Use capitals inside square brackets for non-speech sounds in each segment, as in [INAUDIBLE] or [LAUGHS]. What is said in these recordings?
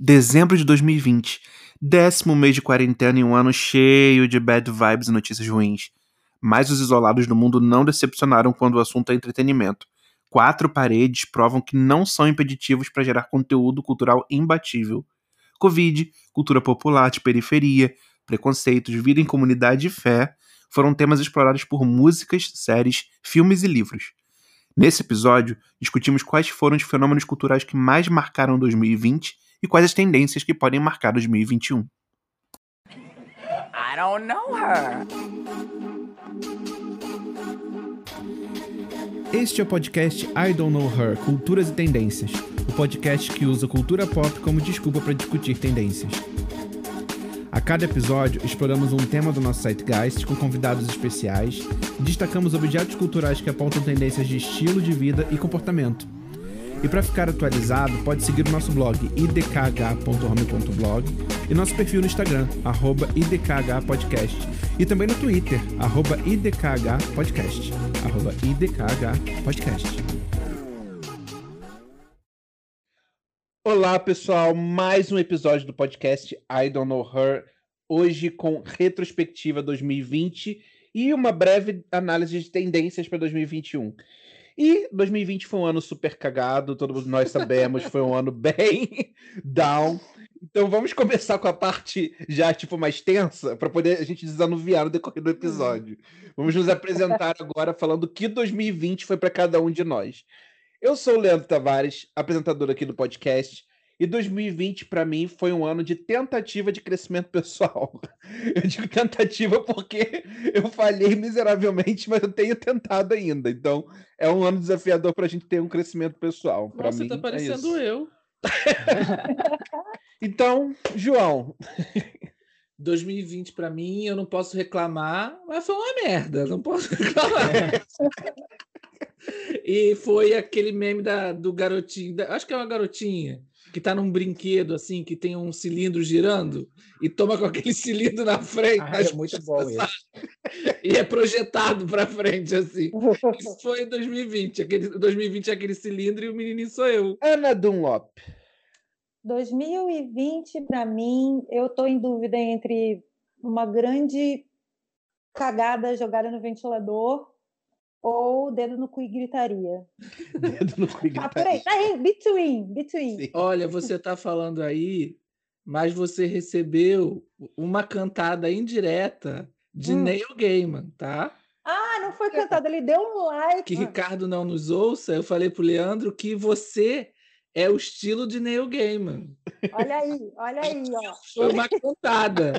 Dezembro de 2020. Décimo mês de quarentena e um ano cheio de bad vibes e notícias ruins. Mas os isolados do mundo não decepcionaram quando o assunto é entretenimento. Quatro paredes provam que não são impeditivos para gerar conteúdo cultural imbatível. Covid, cultura popular de periferia, preconceitos, vida em comunidade e fé foram temas explorados por músicas, séries, filmes e livros. Nesse episódio, discutimos quais foram os fenômenos culturais que mais marcaram 2020 e quais as tendências que podem marcar 2021. I don't know her. Este é o podcast I Don't Know Her Culturas e Tendências o podcast que usa cultura pop como desculpa para discutir tendências. A cada episódio, exploramos um tema do nosso Zeitgeist com convidados especiais e destacamos objetos culturais que apontam tendências de estilo de vida e comportamento. E para ficar atualizado, pode seguir o nosso blog idkh.home.blog e nosso perfil no Instagram, arroba idkhpodcast, e também no Twitter, arroba idkhpodcast, arroba idkhpodcast. Olá, pessoal, mais um episódio do podcast I Don't Know Her, hoje com retrospectiva 2020 e uma breve análise de tendências para 2021. E 2020 foi um ano super cagado, todos nós sabemos, foi um ano bem [LAUGHS] down. Então vamos começar com a parte já tipo mais tensa para poder a gente desanuviar no decorrer do episódio. Vamos nos apresentar agora falando que 2020 foi para cada um de nós. Eu sou o Leandro Tavares, apresentador aqui do podcast, e 2020 para mim foi um ano de tentativa de crescimento pessoal. [LAUGHS] Eu digo tentativa porque eu falhei miseravelmente, mas eu tenho tentado ainda. Então, é um ano desafiador para a gente ter um crescimento pessoal. Pra Nossa, mim, tá parecendo é eu. [LAUGHS] então, João. 2020 para mim, eu não posso reclamar, mas foi uma merda, não posso [LAUGHS] reclamar. e foi aquele meme da, do garotinho, da, acho que é uma garotinha, que tá num brinquedo assim, que tem um cilindro girando e toma com aquele [LAUGHS] cilindro na frente. Ah, é muito bom [LAUGHS] isso. E é projetado para frente assim. Isso [LAUGHS] foi 2020, aquele 2020 é aquele cilindro e o menininho sou eu. Ana Dunlop. 2020 para mim, eu tô em dúvida entre uma grande cagada jogada no ventilador ou dedo no cu e gritaria. [LAUGHS] dedo no cu e gritaria. Ah, peraí, tá aí, between, between. Sim. Olha, você está falando aí, mas você recebeu uma cantada indireta de hum. Neil Gaiman, tá? Ah, não foi cantada, ele deu um like. Que Ricardo não nos ouça, eu falei pro Leandro que você é o estilo de Neil Gaiman. Olha aí, olha aí, ó. Foi uma cantada.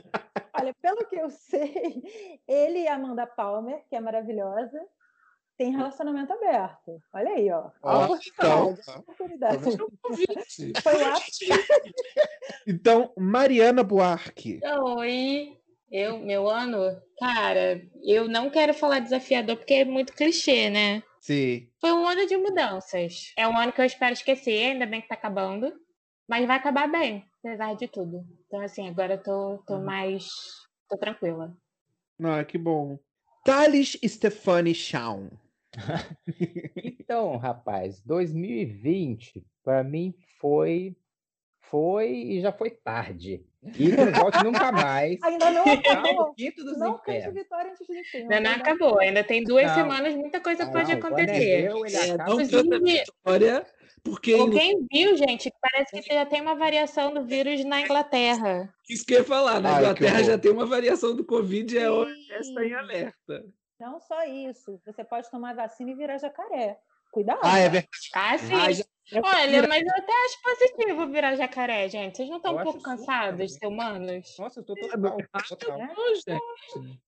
olha, pelo que eu sei, ele e a Amanda Palmer, que é maravilhosa, tem relacionamento aberto. Olha aí, ó. Ah, então, oportunidade. [LAUGHS] Foi lá. [LAUGHS] então, Mariana Buarque. Oi. Eu, meu ano, cara, eu não quero falar desafiador porque é muito clichê, né? Sim. Foi um ano de mudanças. É um ano que eu espero esquecer, ainda bem que tá acabando. Mas vai acabar bem, apesar de tudo. Então, assim, agora eu tô, tô uhum. mais. tô tranquila. Não, que bom. Thales Stefani Shawn. [LAUGHS] então, rapaz, 2020 para mim foi foi e já foi tarde. E não volte nunca [LAUGHS] mais. Ainda não [LAUGHS] acabou. Quinto dos não cante vitória antes de tempo. Ainda não acabou. Ainda tem duas não. semanas, muita coisa não, pode acontecer. É, não canta vitória, porque... Alguém viu, gente, que parece que já tem uma variação do vírus na Inglaterra. Isso que eu ia falar. Na Ai, Inglaterra já tem uma variação do Covid e é está em alerta. Não só isso. Você pode tomar vacina e virar jacaré. Cuidado. Ah, é verdade. Ah, sim. Ah, já... Olha, mas eu até acho positivo virar jacaré, gente. Vocês não estão um pouco cansados de ser humanos? Nossa, eu tô total. total. gente.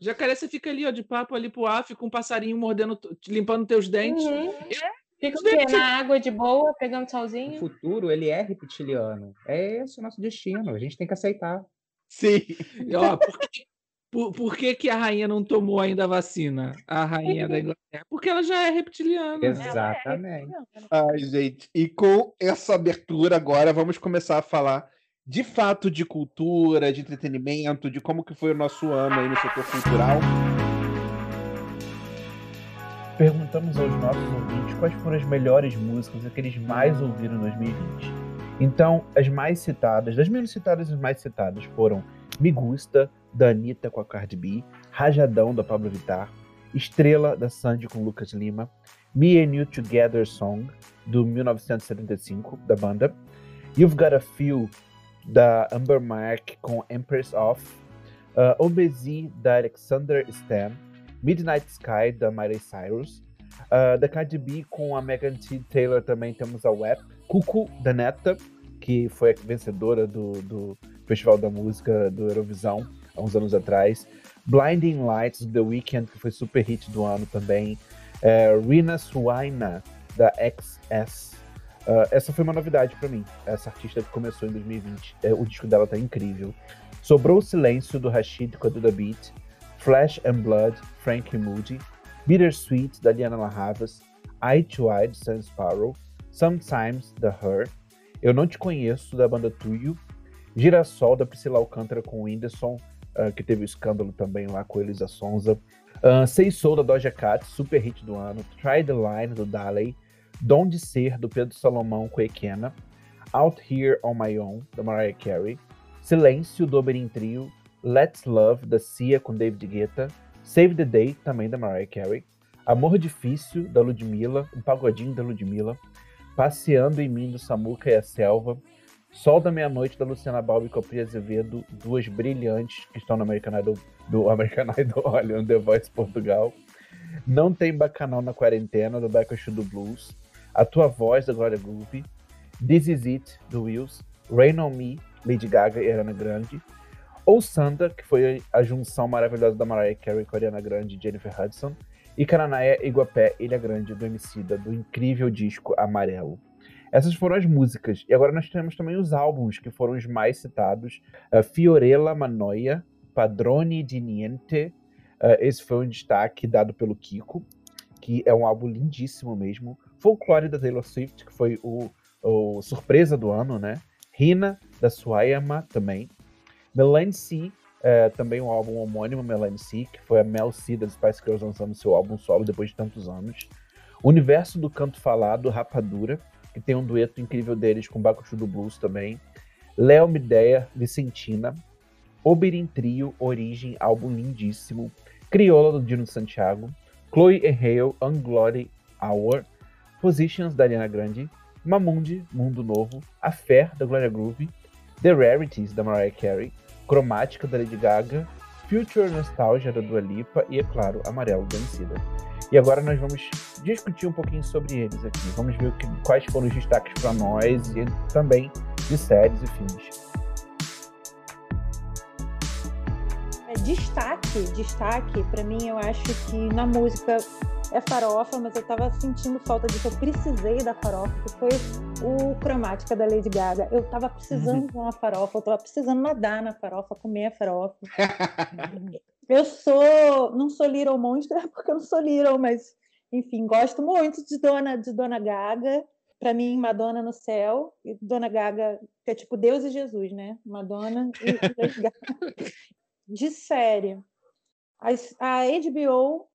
Jacaré, você fica ali, ó, de papo ali pro ar, fica um passarinho mordendo, limpando teus dentes. Uhum. Fica o quê? Na água de boa, pegando solzinho? O futuro, ele é reptiliano. É esse o nosso destino. A gente tem que aceitar. Sim. E, ó, porque por, por que, que a rainha não tomou ainda a vacina? A rainha da Inglaterra? Porque ela já é reptiliana. Exatamente. Ai, gente. E com essa abertura agora, vamos começar a falar de fato de cultura, de entretenimento, de como que foi o nosso ano aí no setor cultural. Perguntamos aos nossos ouvintes quais foram as melhores músicas que eles mais ouviram em 2020. Então, as mais citadas, das menos citadas, as mais citadas foram Me Gusta, da Anitta com a Cardi B, Rajadão, da Pablo Vittar, Estrela, da Sandy com Lucas Lima, Me and You Together Song, do 1975, da banda, You've Got a Feel, da Amber Mark com Empress of, uh, Obesi, da Alexander Stan, Midnight Sky, da Miley Cyrus, uh, da Cardi B com a Megan Thee Taylor também temos a Web, Cuckoo, da Neta, que foi a vencedora do, do Festival da Música do Eurovisão há uns anos atrás, Blinding Lights, The Weeknd, que foi super hit do ano também, uh, Rina Suaina, da XS, Uh, essa foi uma novidade para mim. Essa artista que começou em 2020. É, o disco dela tá incrível. Sobrou o Silêncio, do Rashid com a Duda Beat. Flash and Blood, Frankie Moody. Bittersweet, da Liana La Havas. Eye to Eye, de Sam Sparrow. Sometimes, da Her. Eu Não Te Conheço, da banda Tuyo. Girassol, da Priscila Alcântara com o Whindersson, uh, que teve o escândalo também lá com Elisa Sonza. Uh, Sei da Doja Cat, super hit do ano. Try the Line, do Daley. Dom de Ser, do Pedro Salomão com Equena, Out Here on My Own, da Mariah Carey, Silêncio, do Oberyn Trio, Let's Love, da Cia com David Guetta, Save the Day, também da Mariah Carey, Amor Difícil, da Ludmilla, um pagodinho da Ludmilla, Passeando em Mim, do Samuca e a Selva, Sol da Meia-Noite, da Luciana Balbi com a Pri Azevedo, duas brilhantes que estão no American Idol, do [LAUGHS] American Idol, olha, no The Voice Portugal, Não Tem Bacanal na Quarentena, do Backstreet do Blues, a Tua Voz, da Glória Groove, This Is It, do Wills, Rain On Me, Lady Gaga e Ariana Grande, ou Santa, que foi a junção maravilhosa da Mariah Carey com Ariana Grande e Jennifer Hudson, e Cananaia Iguapé, Ilha Grande, do Emicida, do incrível disco Amarelo. Essas foram as músicas. E agora nós temos também os álbuns, que foram os mais citados. Uh, Fiorella Manoia, Padrone di Niente. Uh, esse foi um destaque dado pelo Kiko, que é um álbum lindíssimo mesmo. Folklore da Taylor Swift, que foi o, o surpresa do ano, né? Rina, da Suayama, também. Melanie C, é, também um álbum homônimo, Melanie C, que foi a Mel C das Spice Girls lançando seu álbum solo depois de tantos anos. Universo do Canto Falado, Rapadura, que tem um dueto incrível deles com Bacuchu do Blues também. Léo Mideia, Vicentina. Oberin Trio, Origem, álbum lindíssimo. Crioula, do Dino Santiago. Chloe e Hale, Unglory Hour. Positions da Ariana Grande, Mamundi, Mundo Novo, Affair da Gloria Groove, The Rarities da Mariah Carey, Cromática da Lady Gaga, Future Nostalgia da Dua Lipa e, é claro, Amarelo Emicida. E agora nós vamos discutir um pouquinho sobre eles aqui. Vamos ver que, quais foram os destaques para nós e também de séries e filmes. É, destaque, destaque, para mim, eu acho que na música é farofa, mas eu tava sentindo falta disso. Eu precisei da farofa, que foi o Cromática da Lady Gaga. Eu tava precisando de uma farofa, eu tava precisando nadar na farofa, comer a farofa. [LAUGHS] eu sou, não sou Little Monster, [LAUGHS] porque eu não sou Little, mas enfim, gosto muito de Dona, de Dona Gaga. Para mim, Madonna no céu, e Dona Gaga, que é tipo Deus e Jesus, né? Madonna e [LAUGHS] Lady Gaga. De série. A, a HBO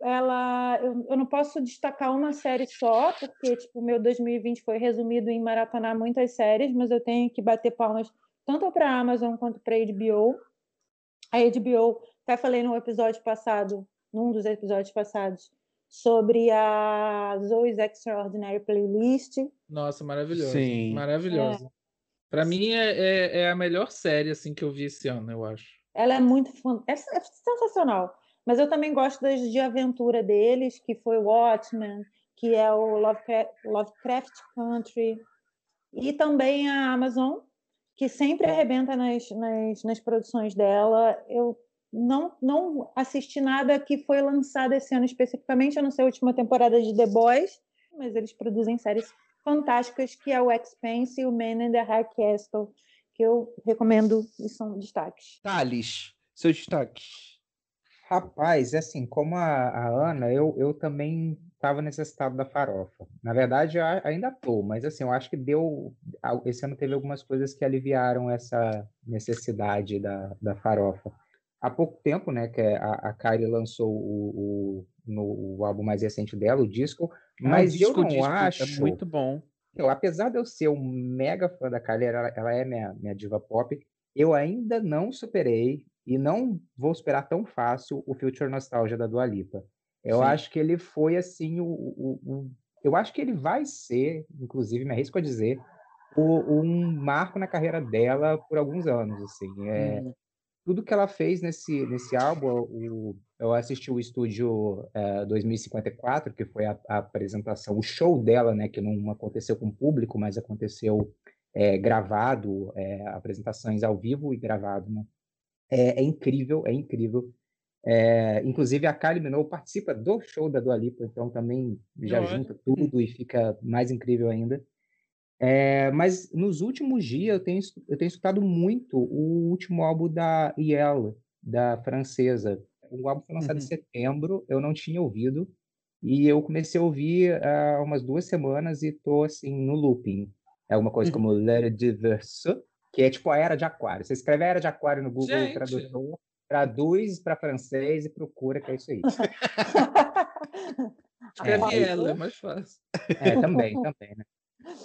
ela eu, eu, não posso destacar uma série só, porque tipo, meu 2020 foi resumido em maratonar muitas séries, mas eu tenho que bater palmas tanto para a Amazon quanto para a HBO. A HBO, até falei no episódio passado, num dos episódios passados, sobre a Zoe's Extraordinary Playlist. Nossa, maravilhosa. Sim. Maravilhosa. É. Para mim é, é, é, a melhor série assim que eu vi esse ano, eu acho. Ela é muito é, é sensacional. Mas eu também gosto das de aventura deles, que foi Watchmen, que é o Lovecraft Country, e também a Amazon, que sempre arrebenta nas, nas, nas produções dela. Eu não, não assisti nada que foi lançado esse ano especificamente, a não ser a última temporada de The Boys, mas eles produzem séries fantásticas, que é o Expense e o Man in the High Castle, que eu recomendo e são destaques. Thales, seus destaques. Rapaz, assim, como a, a Ana, eu, eu também estava necessitado da farofa. Na verdade, ainda estou, mas assim, eu acho que deu. Esse ano teve algumas coisas que aliviaram essa necessidade da, da farofa. Há pouco tempo, né, que a, a Kari lançou o, o, no, o álbum mais recente dela, o disco, ah, mas o disco, eu não disco, acho. É muito bom. Eu, apesar de eu ser um mega fã da Kylie, ela, ela é minha, minha diva pop, eu ainda não superei e não vou superar tão fácil o Future Nostalgia da Dua Lipa. Eu Sim. acho que ele foi assim o, o, o- eu acho que ele vai ser, inclusive me arrisco a dizer, o- um marco na carreira dela por alguns anos assim. É, Hum. tudo que ela fez nesse, nesse álbum, o- eu assisti o estúdio eh, 2054, que foi a, a apresentação, o show dela, né, que não aconteceu com público, mas aconteceu eh, gravado, eh, apresentações ao vivo e gravado, né? É, é incrível, é incrível. Eh, inclusive a Kylie Minogue participa do show da Dua Lipa, então também já junta tudo e fica mais incrível ainda. É, mas nos últimos dias eu tenho, eu tenho escutado muito o último álbum da Yelle, da francesa. O álbum foi lançado em Uhum. setembro, eu não tinha ouvido, e eu comecei a ouvir há umas duas semanas e tô assim no looping. É uma coisa Uhum. como L'Era de Verseau, que é tipo a Era de Aquário. Você escreve a Era de Aquário no Google Gente. Tradutor, traduz para francês e procura, que é isso aí. [LAUGHS] Escreve aí- ela, é mais fácil. É, também, também, né?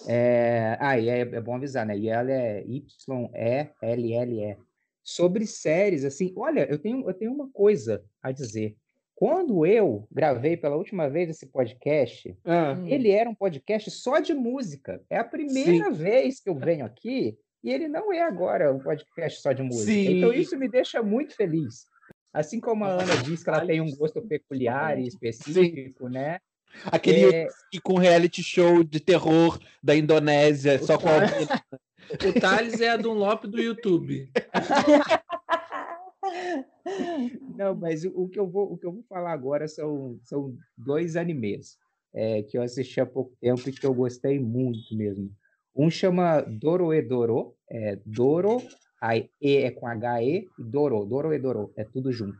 É, ah, e é, é bom avisar, né? E ela é Y-E-L-L-E. Sobre séries, assim, olha, eu tenho, eu tenho uma coisa a dizer. Quando eu gravei pela última vez esse podcast, Ah, ele era um podcast só de música. É a primeira vez que eu venho aqui e ele não é agora um podcast só de música. Então Sim. isso me deixa muito feliz. Assim como a Ana disse que ela tem um gosto peculiar e específico, né? Aquele É, com reality show de terror da Indonésia, só com alguém- [LAUGHS] O Thales é a Dunlop do YouTube. [LAUGHS] Não, mas o, o que eu vou, o que eu vou falar agora são, são dois animes é, que eu assisti há pouco tempo e que eu gostei muito mesmo. Um chama Doroedoro, é Doro, aí E é com H-E, e Doro, Doroedoro, é tudo junto.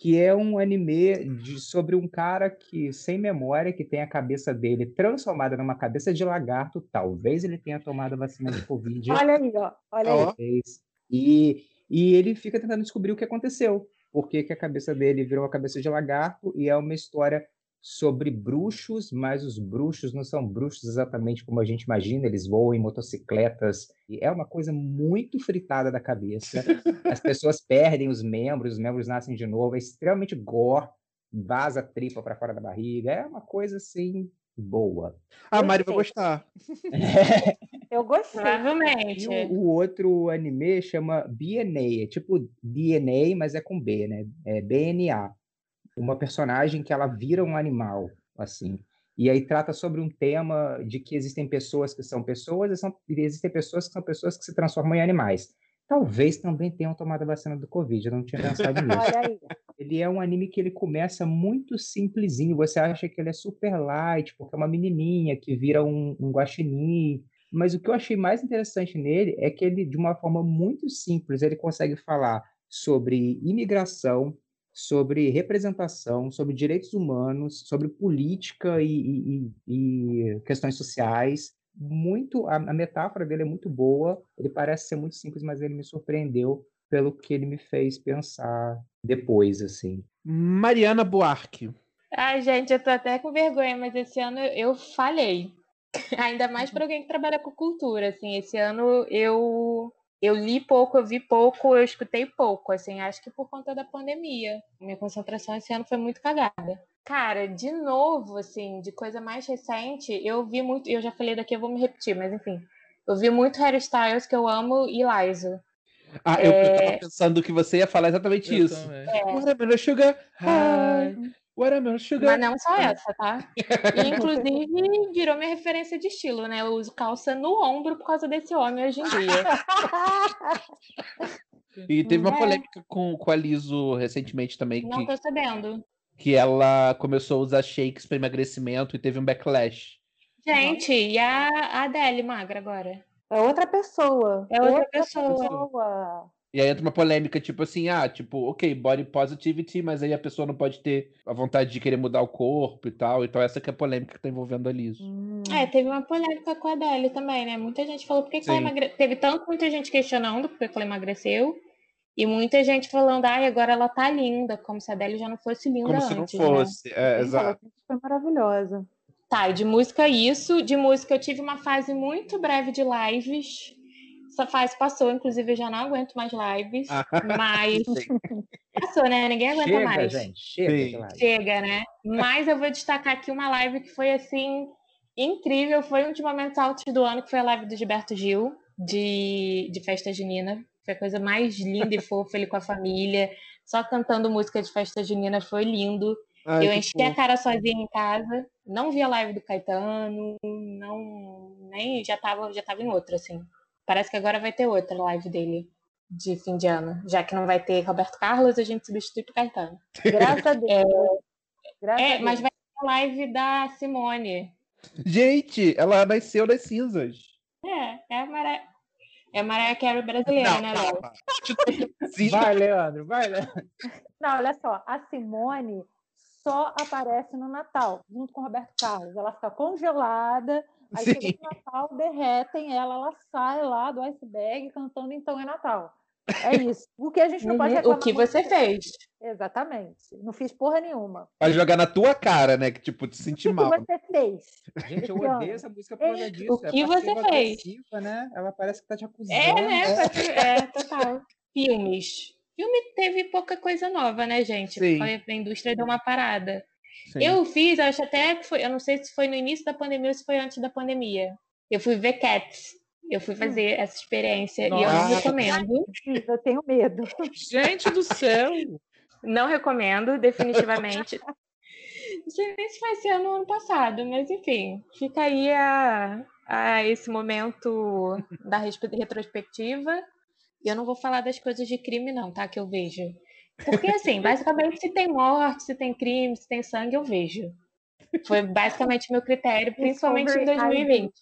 Que é um anime de, sobre um cara que, sem memória, que tem a cabeça dele transformada numa cabeça de lagarto. Talvez ele tenha tomado a vacina de Covid. Olha aí, ó. Olha Ó. aí. E, e ele fica tentando descobrir o que aconteceu. Por que, que a cabeça dele virou a cabeça de lagarto? E é uma história sobre bruxos, mas os bruxos não são bruxos exatamente como a gente imagina, eles voam em motocicletas. E é uma coisa muito fritada da cabeça. [LAUGHS] As pessoas perdem os membros, os membros nascem de novo. É extremamente gore, vaza a tripa para fora da barriga. É uma coisa assim boa. A Mari vai gostar. [LAUGHS] Eu gostei. Provavelmente. E o, o outro anime chama BNA, é tipo DNA, mas é com B, né? É BNA. Uma personagem que ela vira um animal, assim. E aí trata sobre um tema de que existem pessoas que são pessoas e, são, e existem pessoas que são pessoas que se transformam em animais. Talvez também tenham tomado a vacina do Covid, eu não tinha pensado [LAUGHS] nisso. Olha aí. Ele é um anime que ele começa muito simplesinho. Você acha que ele é super light, porque é uma menininha que vira um, um guaxinim. Mas o que eu achei mais interessante nele é que ele, de uma forma muito simples, ele consegue falar sobre imigração, sobre representação, sobre direitos humanos, sobre política e, e- e- questões sociais. Muito, a, a metáfora dele é muito boa. Ele parece ser muito simples, mas ele me surpreendeu pelo que ele me fez pensar depois, assim. Mariana Buarque. Ai, gente, eu tô até com vergonha, mas esse ano eu falhei. [LAUGHS] Ainda mais para alguém que trabalha com cultura, assim. Esse ano eu eu li pouco, eu vi pouco, eu escutei pouco, assim. Acho que por conta da pandemia. Minha concentração esse ano foi muito cagada. Cara, de novo, assim, de coisa mais recente, eu vi muito. Eu já falei daqui, eu vou me repetir, mas enfim. Eu vi muito Harry Styles, que eu amo, e Liza. Ah, eu, eu É. tava pensando que você ia falar exatamente Eu isso. também. Watermelon Sugar High. Watermelon Sugar Mas não só essa, tá? [LAUGHS] E, inclusive, virou minha referência de estilo, né? Eu uso calça no ombro por causa desse homem hoje em dia. [LAUGHS] E teve uma É. polêmica com, com a Liso recentemente também, Não que, tô sabendo. que ela começou a usar shakes para emagrecimento e teve um backlash. Gente, e a a Adele magra agora? É outra pessoa. É outra pessoa. pessoa. E aí entra uma polêmica, tipo assim, ah, tipo, ok, body positivity, mas aí a pessoa não pode ter a vontade de querer mudar o corpo e tal. Então essa que é a polêmica que tá envolvendo a Liso. Hum. É, teve uma polêmica com a Adele também, né? Muita gente falou por que, que ela emagreceu. Teve tanto muita gente questionando por que ela emagreceu. E muita gente falando, ai, agora ela tá linda, como se a Adele já não fosse linda Como se não antes, né? fosse. É, Gente, ela exato. foi maravilhosa. Tá, e de música isso. De música eu tive uma fase muito breve de lives. Essa fase passou, inclusive eu já não aguento mais lives. mas [LAUGHS] passou, né? Ninguém aguenta Chega, mais. gente, chega. Chega, né? Mas eu vou destacar aqui uma live que foi assim incrível. Foi um dos momentos altos do ano, que foi a live do Gilberto Gil, de, de festa junina. Foi a coisa mais linda e fofa, ele com a família, só cantando música de festa junina, foi lindo. Ai, eu enchi fofo. a cara sozinha em casa, não vi a live do Caetano, não nem já tava, já tava em outra assim. Parece que agora vai ter outra live dele de fim de ano, já que não vai ter Roberto Carlos, a gente substitui por Caetano. [LAUGHS] Graças a Deus. Graças a É, Deus. mas vai ter a live da Simone. Gente, ela nasceu das cinzas. É, é a Mariah, é a Mariah Carey brasileira, né, Léo? [LAUGHS] Vai, Leandro, vai, Leandro. Não, olha só, a Simone só aparece no Natal, junto com o Roberto Carlos. Ela fica congelada, aí Sim. chega no Natal, derretem ela, ela sai lá do iceberg cantando Então é Natal. É isso. O que a gente não pode reclamar. O que você dela. fez? Exatamente. Não fiz porra nenhuma. Vai jogar na tua cara, né? Que tipo, te O sentir que mal. você fez? Gente, eu odeio essa música por causa disso. o que é você fez? né? Ela parece que tá te acusando. É, né? pode- É, [LAUGHS] total. Filmes. Filme teve pouca coisa nova, né, gente? Sim. A indústria deu uma parada. Sim. Eu fiz, acho até que foi, eu não sei se foi no início da pandemia ou se foi antes da pandemia. Eu fui ver Cats. Eu fui fazer essa experiência e eu não Nossa. recomendo. Eu tenho medo. [LAUGHS] Gente do céu! Não recomendo, definitivamente. [LAUGHS] Não sei nem se vai ser no ano passado, mas enfim, fica aí a, a esse momento da retrospectiva. E eu não vou falar das coisas de crime, não, tá? Que eu vejo. Porque, assim, [LAUGHS] basicamente, se tem morte, se tem crime, se tem sangue, eu vejo. Foi basicamente meu critério, principalmente em Discovery 2020.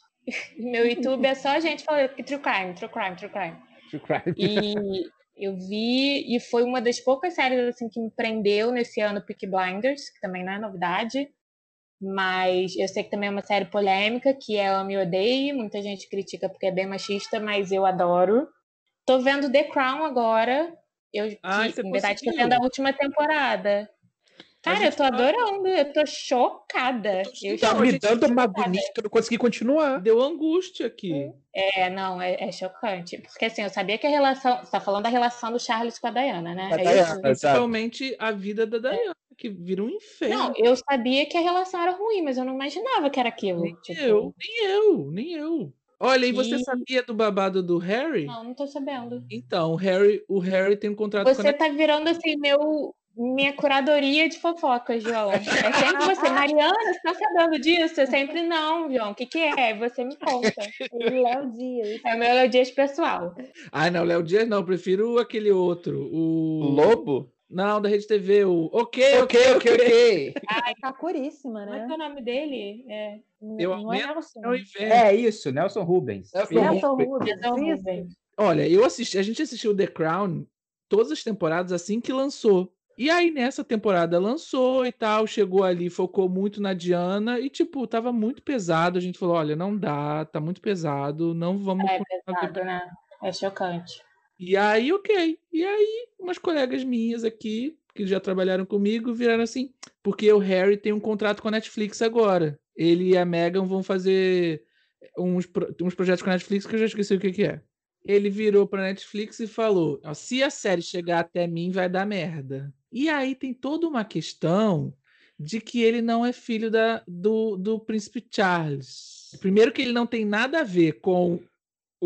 Meu YouTube é só gente falando que true crime, true crime, true crime. True crime. E eu vi, e foi uma das poucas séries assim que me prendeu nesse ano, Peaky Blinders, que também não é novidade. Mas eu sei que também é uma série polêmica, que é Ame e Odeie. Muita gente critica porque é bem machista, mas eu adoro. Tô vendo The Crown agora. Eu, Ai, que, você na verdade, tô conseguiu. vendo a última temporada. Cara, eu tô tá- adorando, eu tô chocada. Eu Tá me dando uma agonia que eu não consegui continuar. Deu angústia aqui. É, não, é, é chocante. Porque assim, eu sabia que a relação. Você tá falando da relação do Charles com a Diana, né? A É Diana. isso? Exato. Principalmente a vida da Diana, que vira um inferno. Não, eu sabia que a relação era ruim, mas eu não imaginava que era aquilo. nem tipo, eu, nem eu, nem eu. Olha, e você E- sabia do babado do Harry? Não, não tô sabendo. Então, o Harry, o Harry tem um contrato com a Você tá virando assim, meu. Minha curadoria de fofocas, João. É sempre você, [LAUGHS] Mariana, você tá sabendo disso? Eu sempre não, João. O que, que é? Você me conta. [LAUGHS] Léo Dias. É o meu elogias pessoal. Ah, não, Léo Dias não, prefiro aquele outro. O O. lobo? Não, da Rede TV, o. Ok, Ok, ok, ok. Tá curíssima, Como é né? que é o nome dele? É. Eu não é aumento Nelson. É isso, Nelson Rubens. Nelson Nelson Rubens. Rubens. Rubens. Olha, eu assisti, a gente assistiu The Crown todas as temporadas assim que lançou. E aí nessa temporada lançou e tal, chegou ali, focou muito na Diana e tipo, tava muito pesado. A gente falou, olha, não dá, tá muito pesado, não vamos É pesado, né? É chocante. E aí, ok. E aí, umas colegas minhas aqui, que já trabalharam comigo, viraram assim, porque o Harry tem um contrato com a Netflix agora. Ele e a Meghan vão fazer uns, pro- uns projetos com a Netflix que eu já esqueci o que, que é. Ele virou pra Netflix e falou: "Ó, se a série chegar até mim, vai dar merda. E aí tem toda uma questão de que ele não é filho da, do, do príncipe Charles. Primeiro que ele não tem nada a ver com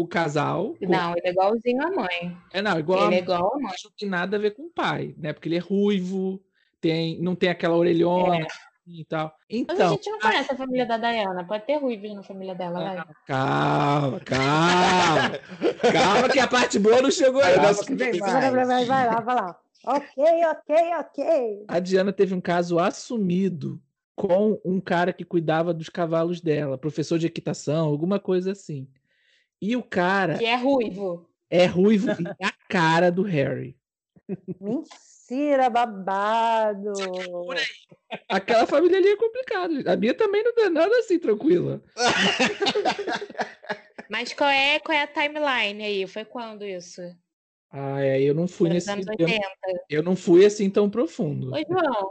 o casal. Não, ele é igualzinho à mãe. é, não, igual Ele é a igual à mãe. não tem nada a ver com o pai, né? Porque ele é ruivo, tem, não tem aquela orelhona e tal. Mas a Então, gente não conhece a família da Diana. Pode ter ruivos na família dela, vai. calma, calma. [LAUGHS] calma que a parte boa não chegou Aí, ainda. nossa, que vem Vai, vai, vai lá, vai lá. Ok, ok, ok. A Diana teve um caso assumido com um cara que cuidava dos cavalos dela, professor de equitação, alguma coisa assim. E o cara Que é ruivo. é ruivo e a cara do Harry. Mentira, babado. Aquela família ali é complicada. A minha também não é nada assim tranquila. [LAUGHS] Mas qual é, qual é a timeline aí? Foi quando isso? Ai, aí eu não fui nos nesse. anos Eu, 80. eu não fui assim tão profundo. Ô, João,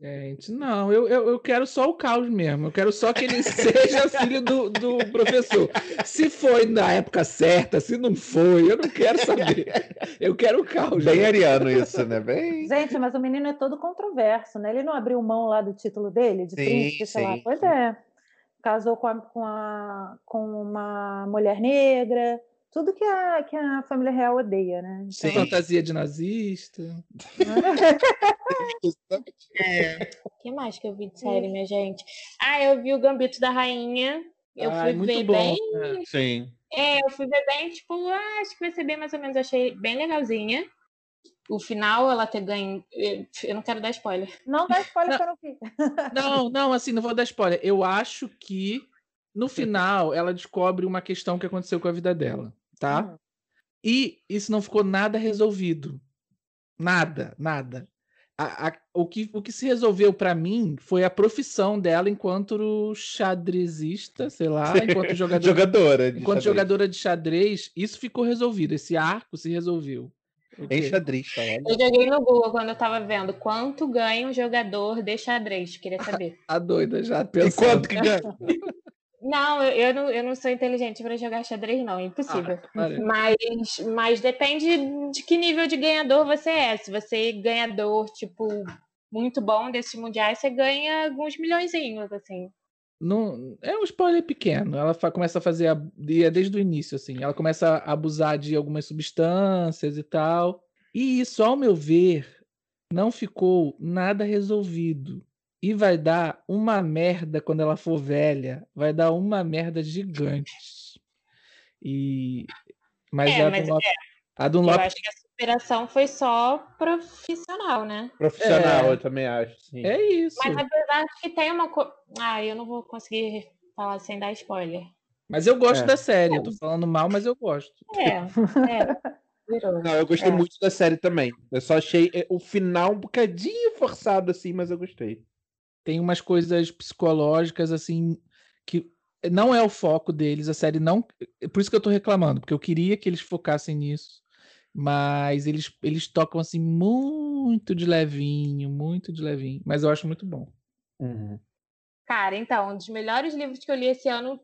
Gente, não, eu, eu, eu quero só o caos mesmo. Eu quero só que ele [LAUGHS] seja filho do, do professor. Se foi na época certa, se não foi, eu não quero saber. Eu quero o caos. Bem ariano isso, né? Bem... Gente, mas o menino é todo controverso, né? Ele não abriu mão lá do título dele, de Sim, príncipe, sei lá. sim. Pois é. Casou com, a- com, a- com uma mulher negra. Tudo que a, que a família real odeia, né? Sim. Fantasia de nazista. [LAUGHS] O que mais que eu vi de série, minha gente? Ah, eu vi o Gambito da Rainha. Eu Ai, fui muito ver bom. bem. Sim. É, eu fui ver bem, tipo, ah, acho que vai ser bem mais ou menos. Achei bem legalzinha. O final, ela ter ganho. Eu não quero dar spoiler. Não dá spoiler Não. não vi. [LAUGHS] Não, não, assim, não vou dar spoiler. Eu acho que no final ela descobre uma questão que aconteceu com a vida dela, tá? Hum. E isso não ficou nada resolvido. Nada, nada. A- a- o, que, o que se resolveu pra mim foi a profissão dela enquanto xadrezista, sei lá, enquanto [LAUGHS] jogador, Jogadora. de enquanto xadrez. jogadora de xadrez. Isso ficou resolvido. Esse arco se resolveu. Em xadrez, tá? olha. Eu joguei no Google quando eu tava vendo quanto ganha um jogador de xadrez. Queria saber. [LAUGHS] A doida já E pensando. quanto que ganha? [LAUGHS] Não, eu, eu não, eu não sou inteligente pra jogar xadrez, não. É impossível. Ah. Mas, mas depende de que nível de ganhador você é. Se você é ganhador, tipo, muito bom desses mundiais, você ganha alguns milhõezinhos, assim. Não, é um spoiler pequeno. Ela fa- começa a fazer e é desde o início, assim. Ela começa a abusar de algumas substâncias e tal. E isso, ao meu ver, não ficou nada resolvido. E vai dar uma merda quando ela for velha. Vai dar uma merda gigante. E mas É, a mas Dunlop, a Eu Dunlop acho que a superação foi só profissional, né? Profissional, É. eu também acho, sim. é isso. Mas apesar de que tem uma coisa. Ah, eu não vou conseguir falar sem dar spoiler. Mas eu gosto É. da série. Eu tô falando mal, mas eu gosto. É, é. Não, eu gostei É. muito da série também. Eu só achei eh, o final um bocadinho forçado, assim, mas eu gostei. Tem umas coisas psicológicas assim que não é o foco deles, a série não, por isso que eu tô reclamando, porque eu queria que eles focassem nisso, mas eles eles tocam assim muito de levinho, muito de levinho, mas eu acho muito bom. Cara, então, um dos melhores livros que eu li esse ano,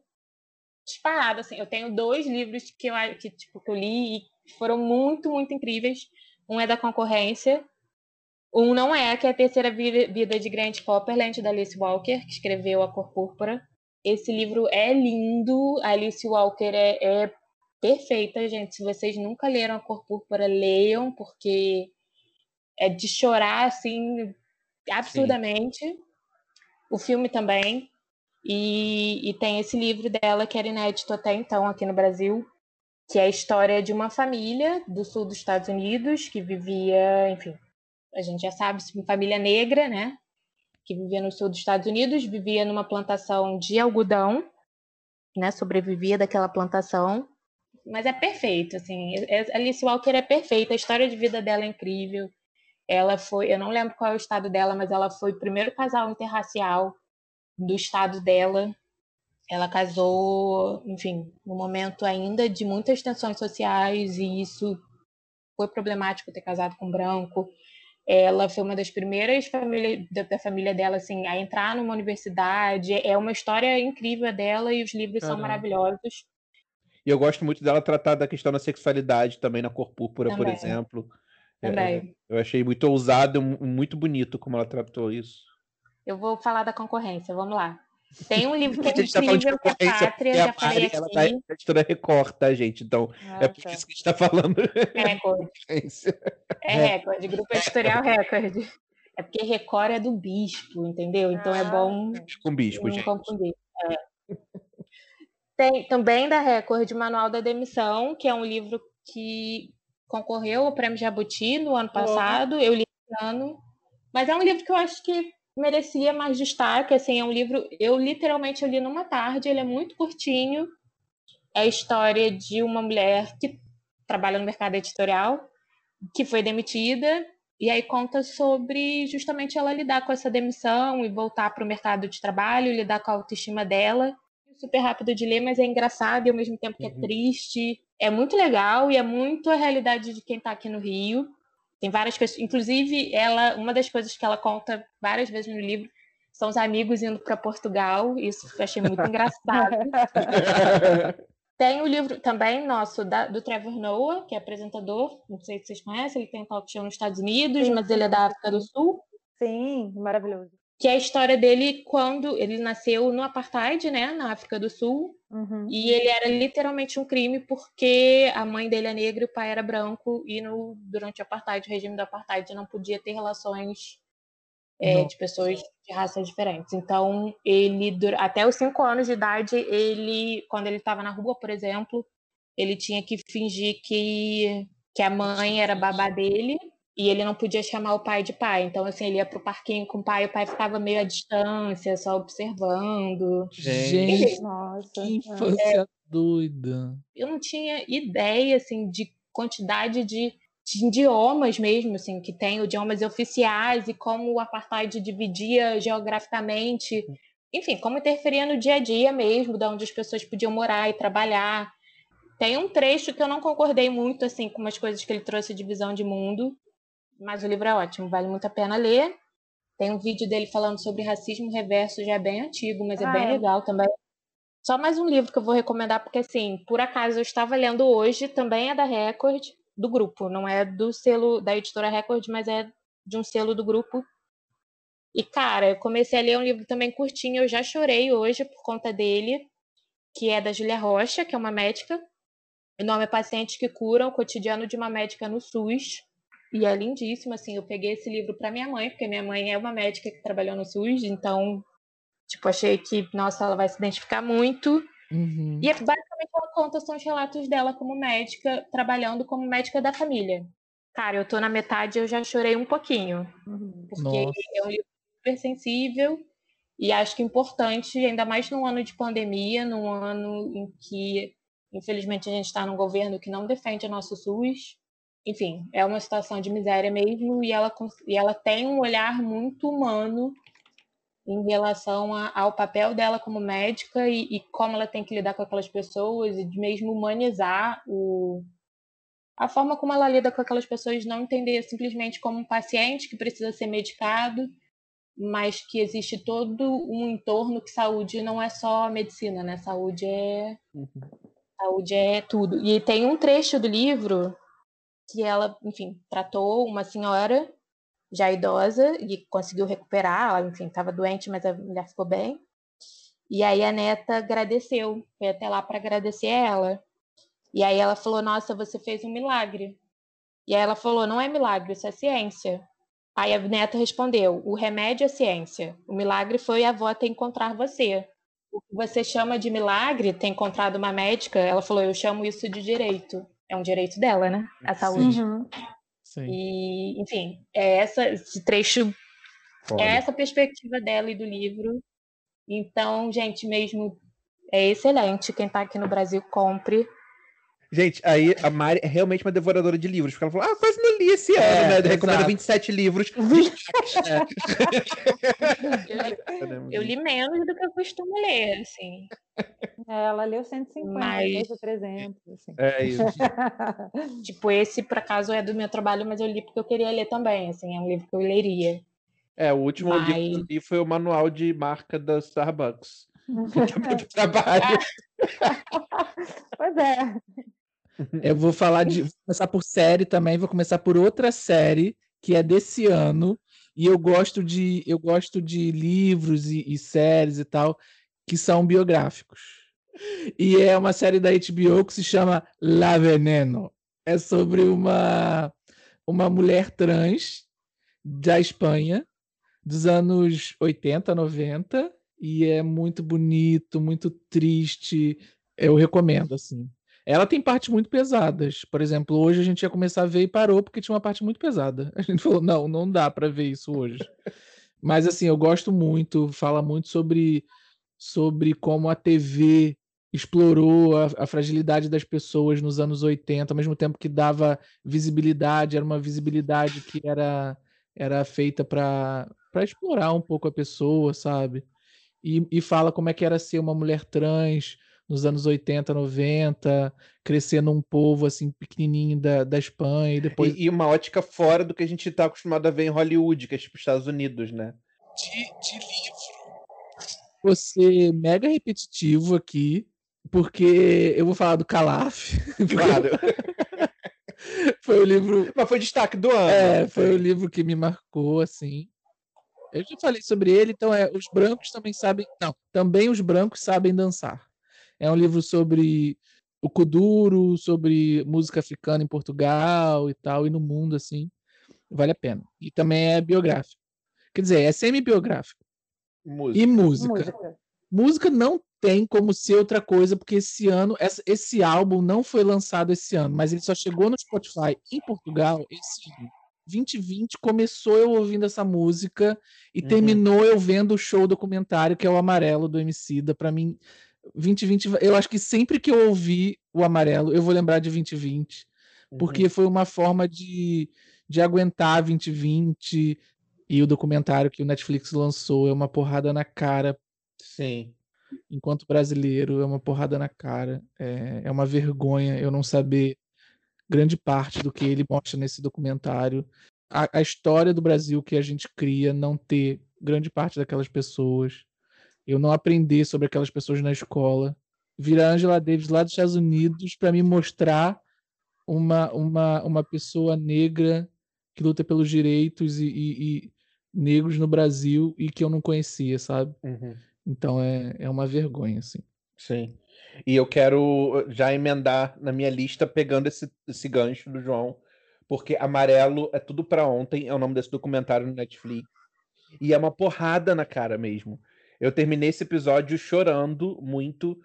disparado, assim. Eu tenho dois livros que eu, que, tipo, que eu li e foram muito, muito incríveis. Um é da concorrência. Um não é, que é a Terceira Vi- Vida de Grant Copperland, da Alice Walker, que escreveu A Cor Púrpura. Esse livro é lindo. A Alice Walker é, é perfeita, gente. Se vocês nunca leram A Cor Púrpura, leiam, porque é de chorar, assim, absurdamente. O filme também. E, e tem esse livro dela que era inédito até então aqui no Brasil, que é a história de uma família do sul dos Estados Unidos que vivia, enfim, a gente já sabe, uma família negra, né? Que vivia no sul dos Estados Unidos, vivia numa plantação de algodão, né? Sobrevivia daquela plantação. Mas é perfeito, assim. é- Alice Walker é perfeita, a história de vida dela é incrível. Ela foi, eu não lembro qual é o estado dela, mas ela foi o primeiro casal interracial do estado dela. Ela casou, enfim, no momento ainda de muitas tensões sociais e isso foi problemático ter casado com branco. Ela foi uma das primeiras família, da, da família dela assim a entrar numa universidade. É uma história incrível dela e os livros são Caramba. maravilhosos. E eu gosto muito dela tratar da questão da sexualidade também na cor púrpura, por Também. exemplo. É, Também. eu achei muito ousado e mu- muito bonito como ela tratou isso. Eu vou falar da concorrência, vamos lá. Tem um livro que A é gente tá falando de é concorrência, Pátria, a Mari, ela tá na editora Record, tá, gente? Então, é por isso que a gente tá falando. Record. É [LAUGHS] Record, Grupo Editorial Record. É porque Record é do bispo, entendeu? Então é Ah, bom Com bispo, não gente. confundir. É. Tem também da Record Manual da Demissão, que é um livro que concorreu ao Prêmio Jabuti no ano passado. Eu li esse ano. Mas é um livro que eu acho que merecia mais destaque. Assim, é um livro. Eu literalmente eu li numa tarde, ele é muito curtinho. É a história de uma mulher que trabalha no mercado editorial, que foi demitida, e aí conta sobre justamente ela lidar com essa demissão e voltar para o mercado de trabalho, lidar com a autoestima dela. Super rápido de ler, mas é engraçado e ao mesmo tempo que é Uhum. triste. É muito legal e é muito a realidade de quem está aqui no Rio. Tem várias pessoas, inclusive ela, uma das coisas que ela conta várias vezes no livro são os amigos indo para Portugal. Isso eu achei muito [LAUGHS] engraçado. [LAUGHS] Tem o livro também nosso da, do Trevor Noah, que é apresentador. Não sei se vocês conhecem, ele tem um talk show nos Estados Unidos, Sim, mas ele é da África do Sul. Sim, maravilhoso. Que é a história dele quando ele nasceu no apartheid, né, na África do Sul, Uhum. e ele era literalmente um crime porque a mãe dele é negra e o pai era branco e no durante o apartheid, o regime do apartheid não podia ter relações é, de pessoas de raças diferentes. Então ele até os cinco anos de idade ele quando ele estava na rua, por exemplo, ele tinha que fingir que que a mãe era babá dele e ele não podia chamar o pai de pai. Então, assim, ele ia pro parquinho com o pai, o pai ficava meio à distância, só observando. Gente, Nossa. que é. infância doida. Eu não tinha ideia, assim, de quantidade de, de idiomas mesmo, assim, que tem idiomas oficiais e como o apartheid dividia geograficamente. Enfim, como interferia no dia a dia mesmo, de onde as pessoas podiam morar e trabalhar. Tem um trecho que eu não concordei muito, assim, com umas coisas que ele trouxe de visão de mundo, mas o livro é ótimo, vale muito a pena ler. Tem um vídeo dele falando sobre racismo reverso, já é bem antigo, mas é Ah, bem é. legal também. Só mais um livro que eu vou recomendar, porque, assim, por acaso eu estava lendo hoje, também é da Record, do grupo, não é do selo da editora Record, mas é de um selo do grupo. E, cara, eu comecei a ler um livro também curtinho, eu já chorei hoje por conta dele, que é da Julia Rocha, que é uma médica. O nome é Pacientes que Curam, o cotidiano de uma médica no SUS. E é lindíssimo, assim, eu peguei esse livro para minha mãe, porque minha mãe é uma médica que trabalhou no SUS, então, tipo, achei que, nossa, ela vai se identificar muito. Uhum. E é basicamente ela conta são os relatos dela como médica, trabalhando como médica da família. Cara, eu tô na metade, eu já chorei um pouquinho, Uhum. porque Nossa. é um livro super sensível e acho que importante, ainda mais num ano de pandemia, num ano em que, infelizmente, a gente está num governo que não defende o nosso SUS. Enfim, é uma situação de miséria mesmo e ela, e ela tem um olhar muito humano em relação a- ao papel dela como médica e, e como ela tem que lidar com aquelas pessoas e de mesmo humanizar o, a forma como ela lida com aquelas pessoas, não entender simplesmente como um paciente que precisa ser medicado, mas que existe todo um entorno que saúde não é só medicina, né? Saúde é Uhum. saúde é tudo. E tem um trecho do livro que ela, enfim, tratou uma senhora já idosa e conseguiu recuperar, ela, enfim, estava doente, mas a mulher ficou bem. E aí a neta agradeceu, foi até lá para agradecer ela. E aí ela falou: "Nossa, você fez um milagre". E aí ela falou: "Não é milagre, isso é ciência". Aí a neta respondeu: "O remédio é ciência. O milagre foi a avó ter encontrar você. O que você chama de milagre, ter encontrado uma médica, ela falou: "Eu chamo isso de direito". É um direito dela, né? A saúde. Uhum. Sim. E, enfim, é essa, esse trecho, é essa perspectiva dela e do livro. Então, gente, mesmo é excelente. Quem tá aqui no Brasil, compre. Gente, aí a Mari é realmente uma devoradora de livros, porque ela falou, ah, quase não li esse ano, É, né? Recomenda exato. 27 livros. Eu li, [LAUGHS] eu li menos do que eu costumo ler, assim. É, Ela leu 150, Mas- coisa ou 300, assim. É isso. [LAUGHS] Tipo, esse, por acaso, é do meu trabalho, mas eu li porque eu queria ler também, assim. É um livro que eu leria. É, o último livro que eu Mas- li foi o manual de marca da Starbucks. [LAUGHS] Muito trabalho. pois é. Eu vou falar de. [LAUGHS] Vou começar por série também, vou começar por outra série que é desse ano. E eu gosto de, eu gosto de livros e, e séries e tal que são biográficos. E é uma série da HBO que se chama La Veneno. É sobre uma, uma mulher trans da Espanha, dos anos 80, 90, e é muito bonito, muito triste. Eu recomendo, assim. Ela tem partes muito pesadas. Por exemplo, hoje a gente ia começar a ver e parou porque tinha uma parte muito pesada. [LAUGHS] A gente falou, não, não dá para ver isso hoje. [LAUGHS] Mas assim, eu gosto muito, fala muito sobre, sobre como a TV explorou a, a fragilidade das pessoas nos anos 80, ao mesmo tempo que dava visibilidade, era uma visibilidade que era, era feita para explorar um pouco a pessoa, sabe? E, e fala como é que era ser uma mulher trans, nos anos 80, 90, crescendo um povo assim pequenininho da, da Espanha e depois E, e uma ótica fora do que a gente tá acostumado a ver em Hollywood, que é tipo Estados Unidos, né? de, de livro. Você mega repetitivo aqui, porque eu vou falar do Calaf. Claro. [LAUGHS] foi o livro Mas foi destaque do ano. É, foi o livro que me marcou, assim. Eu já falei sobre ele, então é os brancos também sabem. Não, também os brancos sabem dançar. É um livro sobre o Kuduro, sobre música africana em Portugal e tal, e no mundo, assim. Vale a pena. E também é biográfico. Quer dizer, é semi-biográfico. Música. E música. Música. Música não tem como ser outra coisa, porque esse ano, essa- esse álbum não foi lançado esse ano, mas ele só chegou no Spotify em Portugal esse ano. 2020 começou eu ouvindo essa música e Uhum. terminou eu vendo o show documentário que é o Amarelo do Emicida. Pra mim, 2020, eu acho que sempre que eu ouvir o Amarelo, eu vou lembrar de 2020, Uhum. porque foi uma forma de, de aguentar 2020 e o documentário que o Netflix lançou é uma porrada na cara Sim. enquanto brasileiro, é uma porrada na cara. É, é uma vergonha eu não saber grande parte do que ele mostra nesse documentário. A, a história do Brasil que a gente cria, não ter grande parte daquelas pessoas. Eu não aprender sobre aquelas pessoas na escola. Vir a Angela Davis lá dos Estados Unidos para me mostrar uma, uma, uma pessoa negra que luta pelos direitos e, e- e negros no Brasil e que eu não conhecia, sabe? Uhum. Então é, é uma vergonha, assim. Sim. E eu quero já emendar na minha lista pegando esse, esse gancho do João, porque Amarelo é tudo pra ontem, é o nome desse documentário no Netflix. E é uma porrada na cara mesmo. Eu terminei esse episódio chorando muito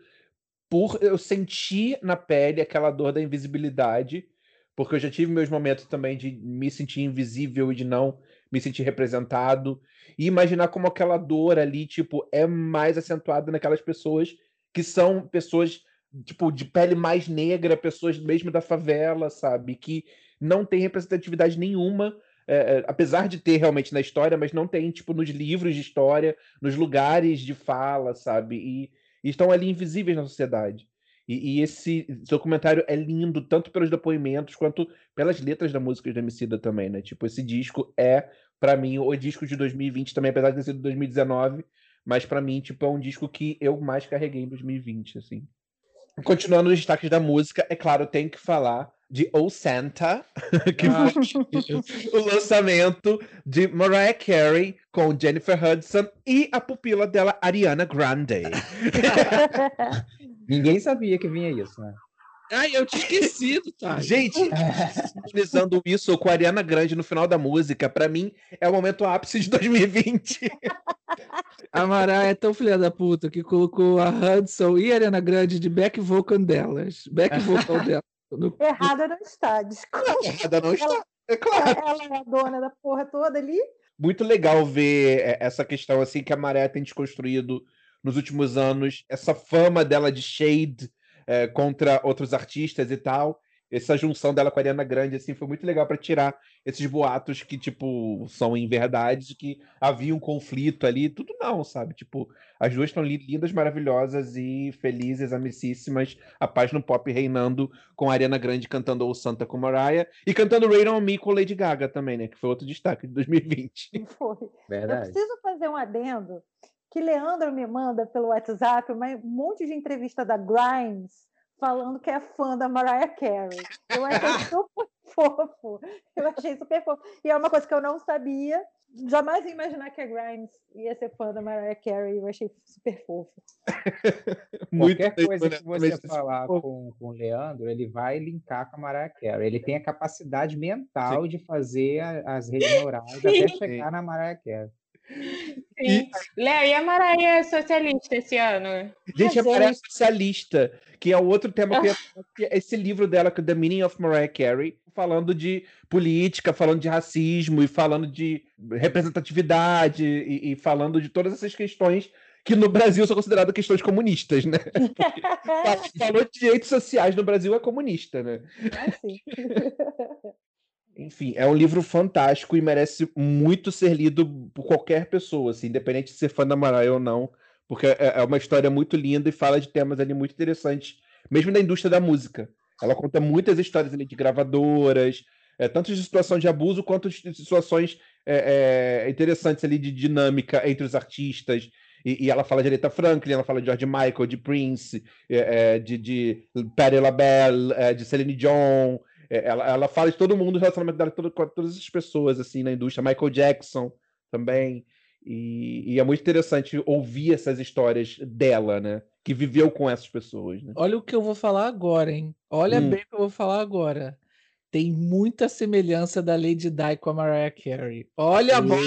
por eu sentir na pele aquela dor da invisibilidade, porque eu já tive meus momentos também de me sentir invisível e de não me sentir representado, e imaginar como aquela dor ali, tipo, é mais acentuada naquelas pessoas que são pessoas, tipo, de pele mais negra, pessoas mesmo da favela, sabe? Que não tem representatividade nenhuma, é, é, apesar de ter realmente na história, mas não tem, tipo, nos livros de história, nos lugares de fala, sabe? E, e estão ali invisíveis na sociedade. E, e esse documentário é lindo, tanto pelos depoimentos quanto pelas letras da música do Emicida também, né? Tipo, esse disco é, pra mim, o disco de 2020 também, apesar de ter sido 2019, mas pra mim, tipo, é um disco que eu mais carreguei em 2020, assim. Continuando nos destaques da música, é claro, tenho que falar de Oh Santa, [LAUGHS] que Ah, foi o lançamento de Mariah Carey com Jennifer Hudson e a pupila dela, Ariana Grande. [LAUGHS] Ninguém sabia que vinha isso, né? Ai, eu tinha esquecido, tá? Gente, utilizando isso com a Ariana Grande no final da música, pra mim é o momento ápice de 2020. [LAUGHS] A Mariah é tão filha da puta que colocou a Hudson e a Ariana Grande de back vocal delas. Back vocal dela. No- Errada não está, desculpa. Ainda não está. É claro. Ela é a dona da porra toda ali. muito legal ver é, essa questão assim que a Maré tem desconstruído nos últimos anos, essa fama dela de shade é, contra outros artistas e tal. Essa junção dela com a Ariana Grande assim foi muito legal para tirar esses boatos que tipo são em verdade de que havia um conflito ali, tudo não, sabe? Tipo, as duas estão li- lindas, maravilhosas e felizes, amicíssimas, a paz no pop reinando com a Ariana Grande cantando O Santa com Mariah e cantando Rain on Me com Lady Gaga também, né? Que foi outro destaque de 2020. [LAUGHS] Foi. Eu Verdade. preciso fazer um adendo que Leandro me manda pelo WhatsApp um monte de entrevista da Grimes falando que é fã da Mariah Carey. Eu achei [LAUGHS] super fofo. Eu achei super fofo. E é uma coisa que eu não sabia. Jamais ia imaginar que a Grimes ia ser fã da Mariah Carey. Eu achei super fofo. [LAUGHS] Qualquer tempo, coisa que você falar com, com o Leandro, ele vai linkar com a Mariah Carey. Ele tem a capacidade mental de fazer as redes neurais até chegar na Mariah Carey. Sim. Léo, e a Mariah socialista esse ano? Gente, a Mariah gente- Socialista, que é o outro tema que falar, [LAUGHS] que é esse livro dela, é The Meaning of Mariah Carey, falando de política, falando de racismo e falando de representatividade e, e falando de todas essas questões que no Brasil são consideradas questões comunistas, né? [LAUGHS] [LAUGHS] Falou de direitos sociais no Brasil é comunista, né? Assim. Enfim, é um livro fantástico e merece muito ser lido por qualquer pessoa, assim, independente de ser fã da Mariah ou não, Porque é, é uma história muito linda e fala de temas ali muito interessantes, mesmo da indústria da música. Ela conta muitas histórias ali de gravadoras, é, tanto de situação de abuso quanto de situações é, é, interessantes ali de dinâmica entre os artistas. E, e, ela fala de Aretha Franklin, ela fala de George Michael, de Prince, é, é, de, de Patti LaBelle, de Celine Dion. Ela, ela fala de todo mundo, o relacionamento dela com todas as pessoas assim na indústria. Michael Jackson também. E, e, é muito interessante ouvir essas histórias dela, né? Que viveu com essas pessoas. Né? Olha o que eu vou falar agora, hein? Olha hum. bem o que eu vou falar agora. Tem muita semelhança da Lady Di com a Mariah Carey. Olha a bomba!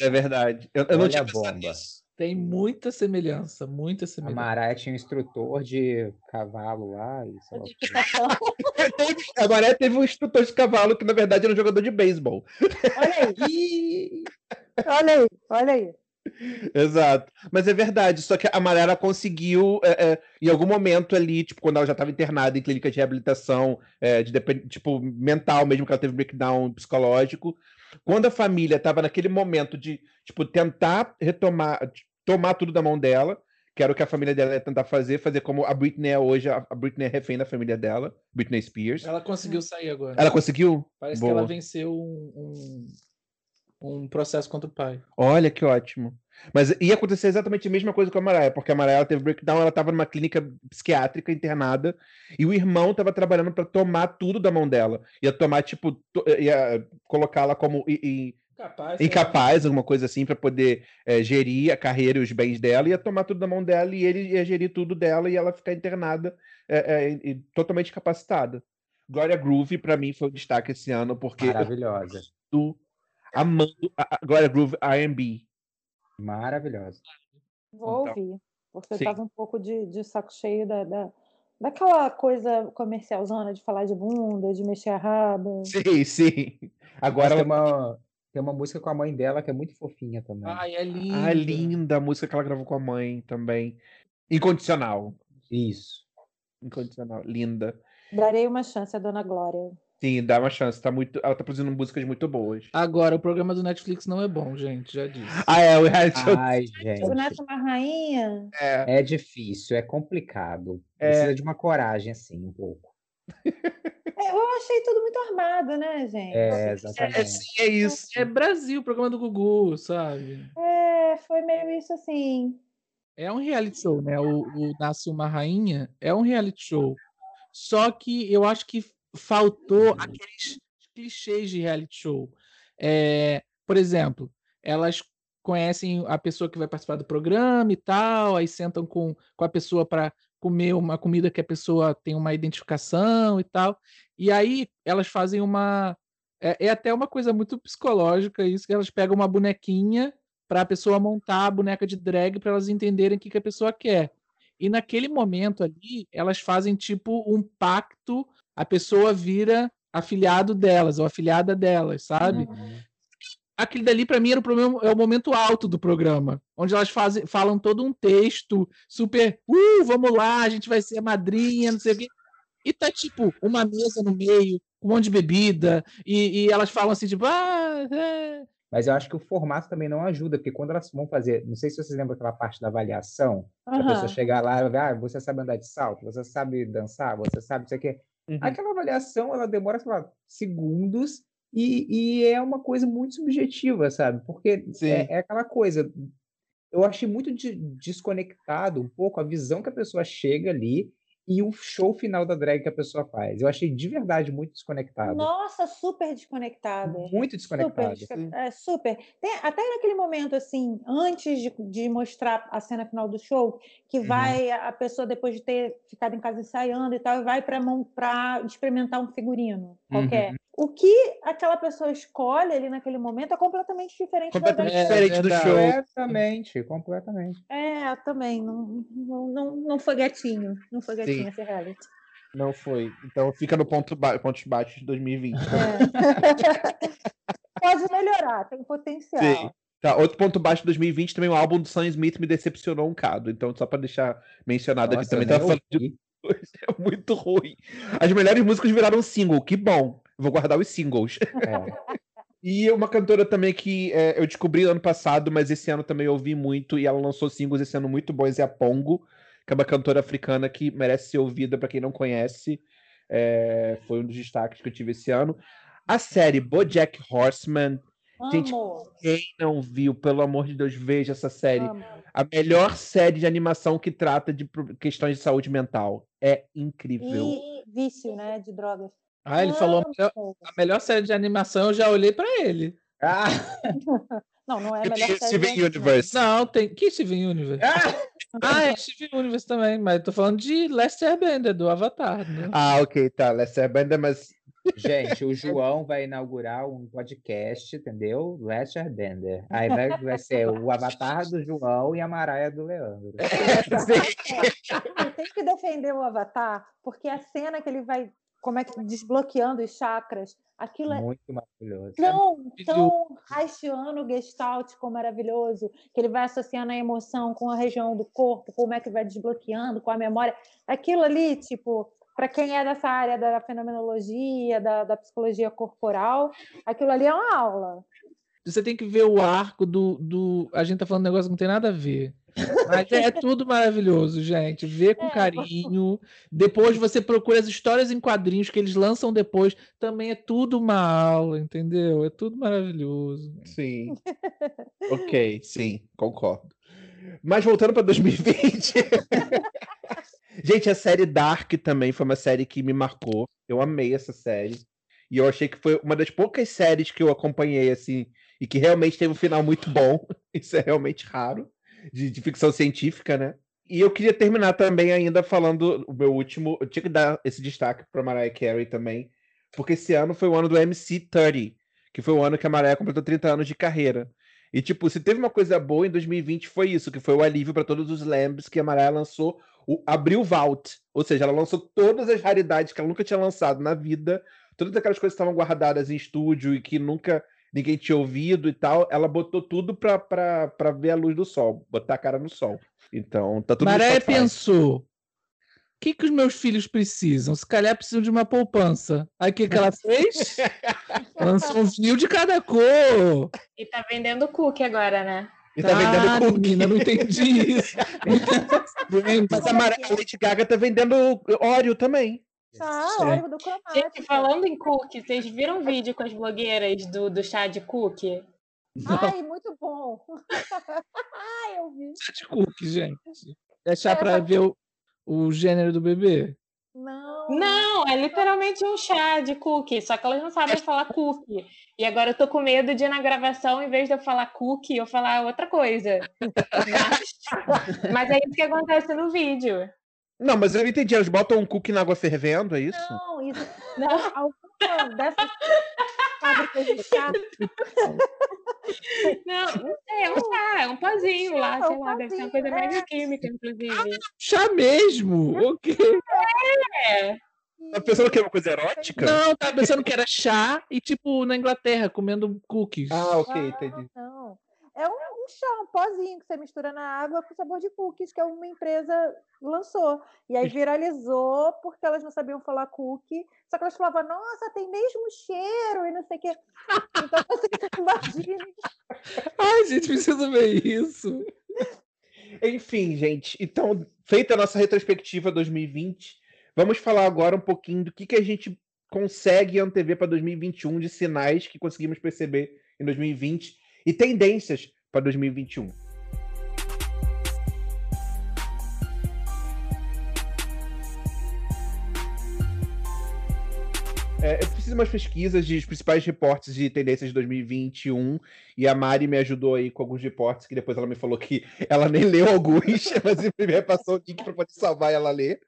é verdade. Eu, eu não tinha pensado nisso. Tem muita semelhança, muita semelhança. A Mariah tinha um instrutor de cavalo lá. E [LAUGHS] [LAUGHS] a Mariah teve um instrutor de cavalo que, na verdade, era um jogador de beisebol. Olha aí! olha aí, olha aí. Exato. Mas é verdade. Só que a Mariah conseguiu, é, é, em algum momento ali, tipo, quando ela já estava internada em clínica de reabilitação, é, de, tipo, mental mesmo, que ela teve breakdown psicológico, quando a família estava naquele momento de, tipo, tentar retomar, tomar tudo da mão dela, que era o que a família dela ia tentar fazer, fazer como a Britney é hoje, a Britney é refém da família dela, Britney Spears. Ela conseguiu sair agora. Ela conseguiu? Parece Boa. que ela venceu um, um, um, processo contra o pai. Olha que ótimo. Mas ia acontecer exatamente a mesma coisa com a Mariah, porque a Mariah teve breakdown, ela estava numa clínica psiquiátrica internada, e o irmão estava trabalhando para tomar tudo da mão dela. Ia tomar, tipo, ia colocá-la como Capaz, incapaz, alguma coisa assim, para poder é, gerir a carreira e os bens dela, ia tomar tudo da mão dela e ele ia gerir tudo dela e ela ficar internada é, é, totalmente capacitada. Gloria Groove, para mim, foi um destaque esse ano, porque. Maravilhosa. Eu amando a Gloria Groove RB. Maravilhosa. Vou então, ouvir, porque sim. eu tava um pouco de, de saco cheio da, da, daquela coisa comercialzona de falar de bunda, de mexer a raba. Sim, sim. Agora ela... tem uma tem uma música com a mãe dela que é muito fofinha também. Ai, é linda. Ah, linda a música que ela gravou com a mãe também. Incondicional. Isso. Incondicional. Linda. Darei uma chance à Dona Glória. Sim, dá uma chance. Tá muito... Ela tá produzindo músicas muito boas. Agora, o programa do Netflix não é bom, gente. Já disse. Ah, é, o reality show. Ai, gente. O Neto uma rainha. É. é difícil, é complicado. É. Precisa de uma coragem, assim, um pouco. [LAUGHS] É, eu achei tudo muito armado, né, gente? É, exatamente. É, sim, é isso. É Brasil, programa do Gugu, sabe? É, foi meio isso assim. É um reality show, né? O, o Nasce uma Rainha é um reality show. Só que eu acho que faltou aqueles clichês de reality show. É, por exemplo, elas conhecem a pessoa que vai participar do programa e tal, aí sentam com, com a pessoa para comer uma comida que a pessoa tem uma identificação e tal. E aí elas fazem uma. É, é até uma coisa muito psicológica isso, que elas pegam uma bonequinha para a pessoa montar a boneca de drag para elas entenderem o que, que a pessoa quer. E naquele momento ali, elas fazem tipo um pacto, a pessoa vira afiliado delas ou afiliada delas, sabe? Uhum aquele dali para mim era o, problema, é o momento alto do programa, onde elas fazem, falam todo um texto super, uh, vamos lá, a gente vai ser a madrinha, não sei o quê. E tá tipo uma mesa no meio, um monte de bebida, e, e elas falam assim, tipo, ah, é. Mas eu acho que o formato também não ajuda, porque quando elas vão fazer, não sei se vocês lembram aquela parte da avaliação, uhum. a pessoa chegar lá e ah, você sabe andar de salto, você sabe dançar, você sabe isso aqui. Uhum. Aquela avaliação, ela demora, sei lá, segundos, e, e é uma coisa muito subjetiva, sabe? Porque é, é, aquela coisa. Eu achei muito de, desconectado um pouco a visão que a pessoa chega ali e o show final da drag que a pessoa faz. Eu achei de verdade muito desconectado. Nossa, super desconectado. Muito desconectado. Super. É, super. Tem, até naquele momento, assim, antes de, de, mostrar a cena final do show, que uhum. vai a pessoa, depois de ter ficado em casa ensaiando e tal, vai para experimentar um figurino qualquer. Uhum. O que aquela pessoa escolhe ali naquele momento é completamente diferente completamente da diferente é, do show. Completamente, completamente. É, também. Não, não, não, não foi gatinho. Não foi gatinho Sim. Reality. Não foi. Então fica no ponto ba pontos baixos de 2020. É. [LAUGHS] Pode melhorar, tem potencial. Sim. Tá, outro ponto baixo de 2020 também o álbum do Sam Smith me decepcionou um bocado. Então, só para deixar mencionado Nossa, aqui também, tá falando de [LAUGHS] é muito ruim. As melhores músicas viraram single, que bom. Vou guardar os singles. É. [LAUGHS] E uma cantora também que é, eu descobri ano passado, mas esse ano também ouvi muito, e ela lançou singles esse ano muito bons, é a Pongo, que é uma cantora africana que merece ser ouvida para quem não conhece. É, foi um dos destaques que eu tive esse ano. A série Bojack Horseman. Gente, Amo. quem não viu, pelo amor de Deus, veja essa série. amo. A melhor série de animação que trata de questões de saúde mental. É incrível. E vício, né? De drogas. Ah, ele falou a melhor, a melhor série de animação, eu já olhei pra ele. Ah, [LAUGHS] Não, não é a melhor série Steven Universe. Não, tem. Que Steven Universe? Ah, [LAUGHS] é Steven Universe também, mas eu tô falando de Lester Bender, do Avatar. Né? Ah, ok, tá. Lester Bender, mas gente, o João vai inaugurar um podcast, entendeu? Lester Bender. Aí vai, vai ser o avatar do João e a Maraia do Leandro. [LAUGHS] Eu tenho que defender o Avatar, porque a cena que ele vai, como é que desbloqueando os chakras, aquilo é Muito maravilhoso. tão, tão haitiano gestáltico maravilhoso, que ele vai associando a emoção com a região do corpo, como é que vai desbloqueando com a memória. Aquilo ali, tipo, para quem é dessa área da fenomenologia, da, da psicologia corporal, aquilo ali é uma aula. Você tem que ver o arco do, do. A gente tá falando um negócio que não tem nada a ver. Mas é tudo maravilhoso, gente. Vê com É, carinho. Depois você procura as histórias em quadrinhos que eles lançam depois. Também é tudo uma aula, entendeu? É tudo maravilhoso. sim. [LAUGHS] ok, sim, concordo. Mas voltando para 2020. [LAUGHS] Gente, a série Dark também foi uma série que me marcou. Eu amei essa série. E eu achei que foi uma das poucas séries que eu acompanhei, assim, e que realmente teve um final muito bom. [LAUGHS] Isso é realmente raro, de, de ficção científica, né? E eu queria terminar também ainda falando o meu último. Eu tinha que dar esse destaque para Mariah Carey também, porque esse ano foi o ano do MC30, que foi o ano que a Mariah completou 30 anos de carreira. E, tipo, se teve uma coisa boa em 2020 foi isso, que foi o alívio para todos os lambs que a Mariah lançou, o, abriu o Vault. Ou seja, ela lançou todas as raridades que ela nunca tinha lançado na vida, todas aquelas coisas que estavam guardadas em estúdio e que nunca ninguém tinha ouvido e tal, ela botou tudo pra, pra, pra ver a luz do sol, botar a cara no sol. Então, tá tudo Maré pensou: o que, que os meus filhos precisam? Se calhar precisam de uma poupança. Aí o que, que ela fez? [LAUGHS] Lançou um vinil de cada cor. E tá vendendo cookie agora, né? E tá vendendo Ah, cookie. menina, não entendi isso. [LAUGHS] Mas a Lady Gaga tá vendendo Oreo também. Ah, óleo do Gente, cromático. falando em cookie, vocês viram o vídeo com as blogueiras do, do chá de cookie? Ai, muito bom. [LAUGHS] Ai, eu vi. de cookie, gente. Deixar pra ver o, o gênero do bebê. Não. Não, é literalmente um chá de cookie, só que elas não sabem falar cookie. E agora eu tô com medo de na gravação, em vez de eu falar cookie, eu falar outra coisa. [LAUGHS] Mas, mas é isso que acontece no vídeo. Não, mas eu entendi. Elas botam um cookie na água fervendo, é isso? Não, isso. Não. Alguma dessas fábricas de chá. [LAUGHS] Não, não sei, é um chá, é um pozinho lá, É um sei lá, deve ser uma coisa pozinho, mais é. química, inclusive. Chá mesmo? O quê? É. Tá pensando que é uma coisa erótica? Não, tava pensando que era chá e, tipo, na Inglaterra, comendo cookies. Ah, ok, Não, entendi. Não. É um, um chá, um pozinho que você mistura na água com sabor de cookies, que uma empresa lançou. E aí viralizou porque elas não sabiam falar cookie. Só que elas falavam, nossa, tem mesmo cheiro e não sei o quê. Então [LAUGHS] você imagina. Ai, gente, precisa ver isso. Enfim, gente, então, feita a nossa retrospectiva 2020, vamos falar agora um pouquinho do que, que a gente consegue antever para 2021 de sinais que conseguimos perceber em 2020 e tendências para 2021. É, eu fiz umas pesquisas de os principais reportes de tendências de 2021 e a Mari me ajudou aí com alguns reportes que depois ela me falou que ela nem leu alguns, [LAUGHS] mas me repassou o link para poder salvar e ela ler.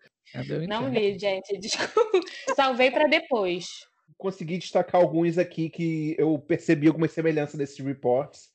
Não li, gente, [LAUGHS] desculpa. Salvei pra depois. Consegui destacar alguns aqui que eu percebi algumas semelhanças nesses reports.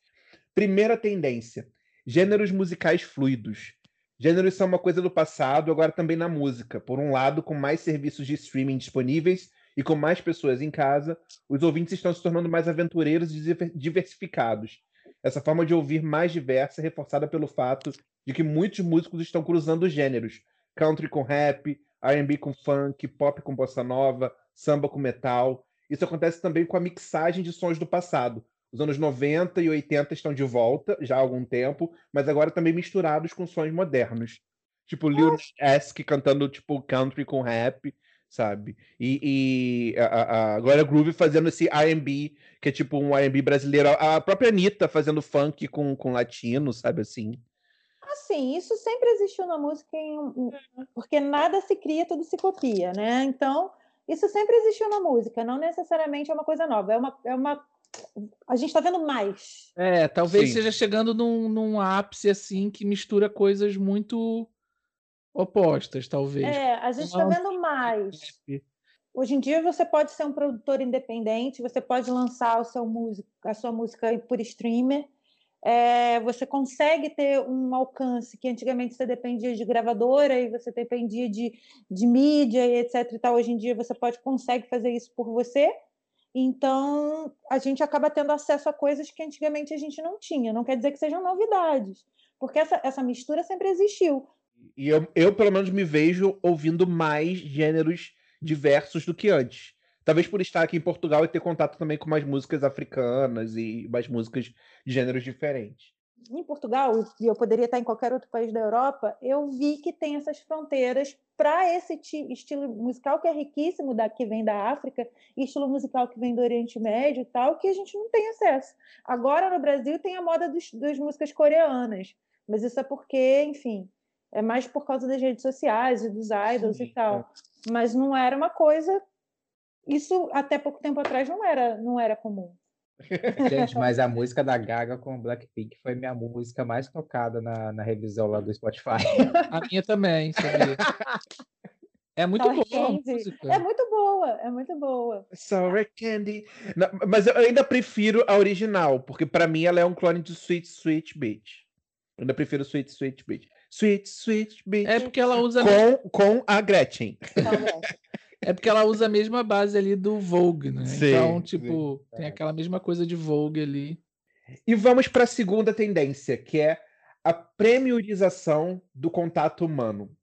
Primeira tendência: gêneros musicais fluidos. Gêneros são uma coisa do passado, agora também na música. Por um lado, com mais serviços de streaming disponíveis e com mais pessoas em casa, os ouvintes estão se tornando mais aventureiros e diver- diversificados. Essa forma de ouvir mais diversa é reforçada pelo fato de que muitos músicos estão cruzando gêneros: country com rap, R&B com funk, pop com bossa nova, samba com metal. isso acontece também com a mixagem de sons do passado. Os anos 90 e 80 estão de volta já há algum tempo, mas agora também misturados com sons modernos. Tipo Lil Nas cantando tipo country com rap, sabe? E, e a, a Glória Groove fazendo esse R&B, que é tipo um R&B brasileiro. A própria Anitta fazendo funk com, com latino, sabe assim? Assim, isso sempre existiu na música, em... porque nada se cria, tudo se copia, né? Então, isso sempre existiu na música, não necessariamente é uma coisa nova, é uma, é uma... a gente está vendo mais. É, talvez Sim. seja chegando num, num ápice assim que mistura coisas muito opostas, talvez. É, a gente está vendo mais. Hoje em dia você pode ser um produtor independente, você pode lançar o seu música, a sua música por streamer é, você consegue ter um alcance que antigamente você dependia de gravadora e você dependia de, de mídia e etc e tal. Hoje em dia você pode consegue fazer isso por você. Então a gente acaba tendo acesso a coisas que antigamente a gente não tinha. Não quer dizer que sejam novidades, porque essa, essa mistura sempre existiu. E eu, eu, pelo menos, me vejo ouvindo mais gêneros diversos do que antes. Talvez por estar aqui em Portugal e ter contato também com mais músicas africanas e mais músicas de gêneros diferentes. Em Portugal, e eu poderia estar em qualquer outro país da Europa, eu vi que tem essas fronteiras para esse estilo musical que é riquíssimo, da, que vem da África, e estilo musical que vem do Oriente Médio e tal, que a gente não tem acesso. Agora, no Brasil, tem a moda dos, das músicas coreanas, mas isso é porque, enfim, é mais por causa das redes sociais e dos idols Sim, e tal. É. Mas não era uma coisa isso até pouco tempo atrás não era, não era comum. [LAUGHS] Gente, mas a [LAUGHS] música da Gaga com Blackpink foi minha música mais tocada na, na revisão lá do Spotify. [LAUGHS] A minha também, sabia? É muito Sorry boa. Candy. É muito boa, é muito boa. Sorry Candy. Não, mas eu ainda prefiro a original, porque para mim ela é um clone de Sweet Sweet Beach. Eu ainda prefiro Sweet Sweet Beach. Sweet Sweet Beach. É porque ela usa com, com a Gretchen. É porque ela usa a mesma base ali do Vogue, né? Sim, então, tipo, sim. tem aquela mesma coisa de Vogue ali. E vamos para a segunda tendência, que é a premiorização do contato humano.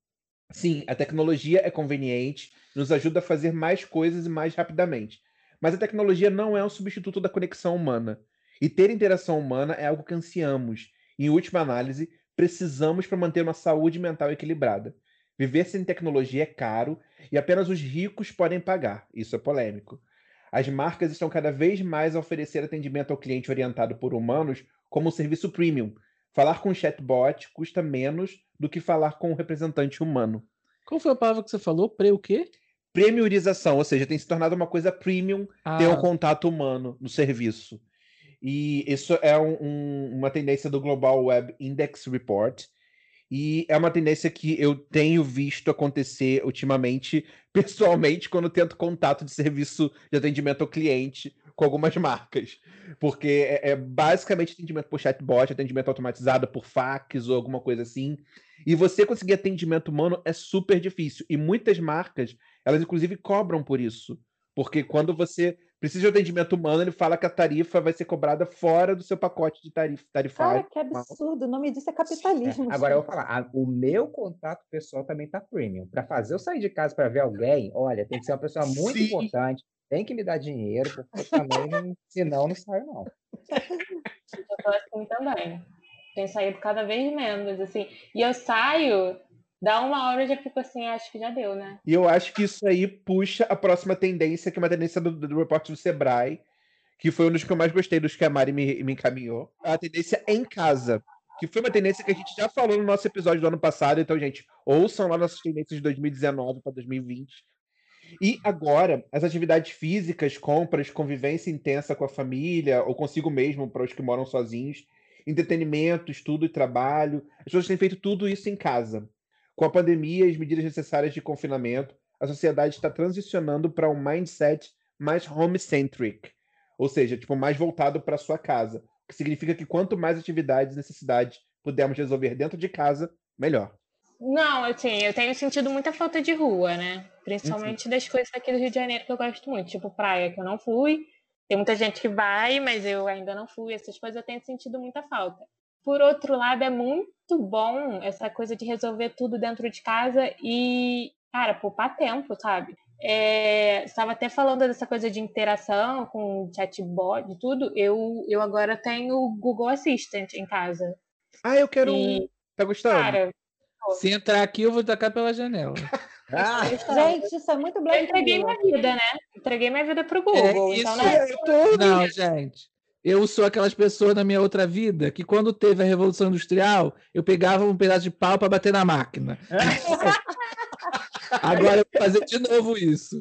Sim, a tecnologia é conveniente, nos ajuda a fazer mais coisas e mais rapidamente. Mas a tecnologia não é um substituto da conexão humana. E ter interação humana é algo que ansiamos. Em última análise, precisamos para manter uma saúde mental equilibrada. Viver sem tecnologia é caro e apenas os ricos podem pagar. Isso é polêmico. As marcas estão cada vez mais a oferecer atendimento ao cliente orientado por humanos como um serviço premium. Falar com um chatbot custa menos do que falar com um representante humano. Qual foi a palavra que você falou? Pre o quê? Premiorização, ou seja, tem se tornado uma coisa premium ah. ter um contato humano no serviço. E isso é um, um, uma tendência do Global Web Index Report, e é uma tendência que eu tenho visto acontecer ultimamente, [LAUGHS] pessoalmente, quando tento contato de serviço de atendimento ao cliente com algumas marcas. Porque é, é basicamente atendimento por chatbot, atendimento automatizado por fax ou alguma coisa assim. E você conseguir atendimento humano é super difícil. E muitas marcas, elas inclusive cobram por isso. Porque quando você precisa de atendimento humano, ele fala que a tarifa vai ser cobrada fora do seu pacote de tarif tarifário. Cara, que absurdo. O nome disso é capitalismo. É. Agora eu vou falar, a, o meu contato pessoal também tá premium. Para fazer eu sair de casa para ver alguém, olha, tem que ser uma pessoa muito Sim. importante, tem que me dar dinheiro, porque também, senão não saio não. Eu tô assim também. Tenho saído cada vez menos, assim. E eu saio Dá uma hora eu já fico assim, acho que já deu, né? E eu acho que isso aí puxa a próxima tendência, que é uma tendência do, do repórter do Sebrae, que foi um dos que eu mais gostei, dos que a Mari me, me encaminhou. A tendência em casa, que foi uma tendência que a gente já falou no nosso episódio do ano passado. Então, gente, ouçam lá nossas tendências de 2019 para 2020. E agora, as atividades físicas, compras, convivência intensa com a família ou consigo mesmo para os que moram sozinhos, entretenimento, estudo e trabalho. As pessoas têm feito tudo isso em casa. Com a pandemia e as medidas necessárias de confinamento, a sociedade está transicionando para um mindset mais home-centric, ou seja, tipo, mais voltado para sua casa, o que significa que quanto mais atividades e necessidades pudermos resolver dentro de casa, melhor. Não, assim, eu tenho sentido muita falta de rua, né? Principalmente das coisas aqui do Rio de Janeiro que eu gosto muito, tipo praia, que eu não fui. Tem muita gente que vai, mas eu ainda não fui. Essas coisas eu tenho sentido muita falta. Por outro lado, é muito bom essa coisa de resolver tudo dentro de casa e, cara, poupar tempo, sabe? é, estava até falando dessa coisa de interação com chatbot e tudo. Eu, eu agora tenho o Google Assistant em casa. Ah, eu quero. E, tá gostando? Cara, se entrar aqui, eu vou tacar pela janela. [LAUGHS] Ah, gente, isso é muito Black Eu entreguei minha vida, né? Entreguei minha vida pro Google. É, então, né? Tô... Não, gente. Eu sou aquelas pessoas na minha outra vida que, quando teve a Revolução Industrial, eu pegava um pedaço de pau para bater na máquina. [LAUGHS] Agora eu vou fazer de novo isso.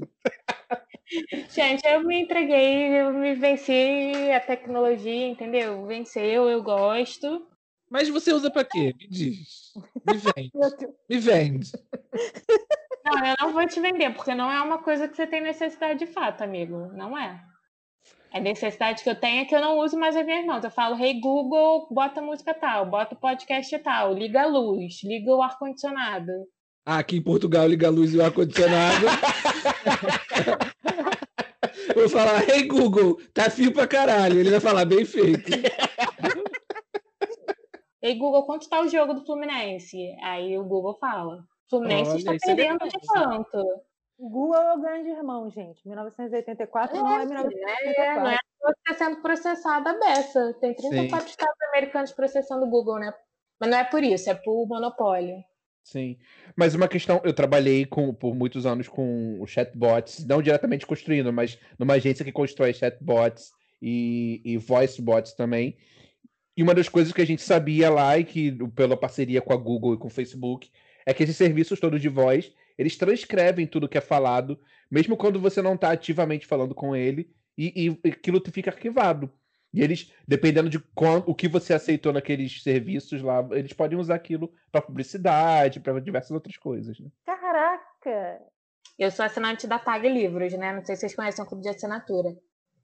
Gente, eu me entreguei, eu me venci a tecnologia, entendeu? Venceu, eu gosto. Mas você usa para quê? Me diz. Me vende. Me vende. Não, eu não vou te vender, porque não é uma coisa que você tem necessidade de fato, amigo. Não é. A necessidade que eu tenho é que eu não uso mais as minhas mãos. Eu falo, hey Google, bota música tal, bota podcast tal, liga a luz, liga o ar-condicionado. Ah, aqui em Portugal liga a luz e o ar-condicionado. [LAUGHS] Vou falar, hey Google, tá fio pra caralho. Ele vai falar, bem feito. Ei, Google, quanto tá o jogo do Fluminense? Aí o Google fala. Fluminense está é perdendo de quanto? O Google é o grande irmão, gente. 1984 é, não é 1984. É, não é está sendo processada a beça. Tem 34 Sim. estados americanos processando o Google, né? Mas não é por isso, é por monopólio. Sim. Mas uma questão, eu trabalhei com, por muitos anos com chatbots, não diretamente construindo, mas numa agência que constrói chatbots e, e voice bots também. E uma das coisas que a gente sabia lá, e que pela parceria com a Google e com o Facebook, é que esses serviços todos de voz, eles transcrevem tudo que é falado, mesmo quando você não está ativamente falando com ele, e, e aquilo fica arquivado. E eles, dependendo de quando, o que você aceitou naqueles serviços lá, eles podem usar aquilo para publicidade, para diversas outras coisas. Né? Caraca! Eu sou assinante da Tag Livros, né? Não sei se vocês conhecem o clube de assinatura.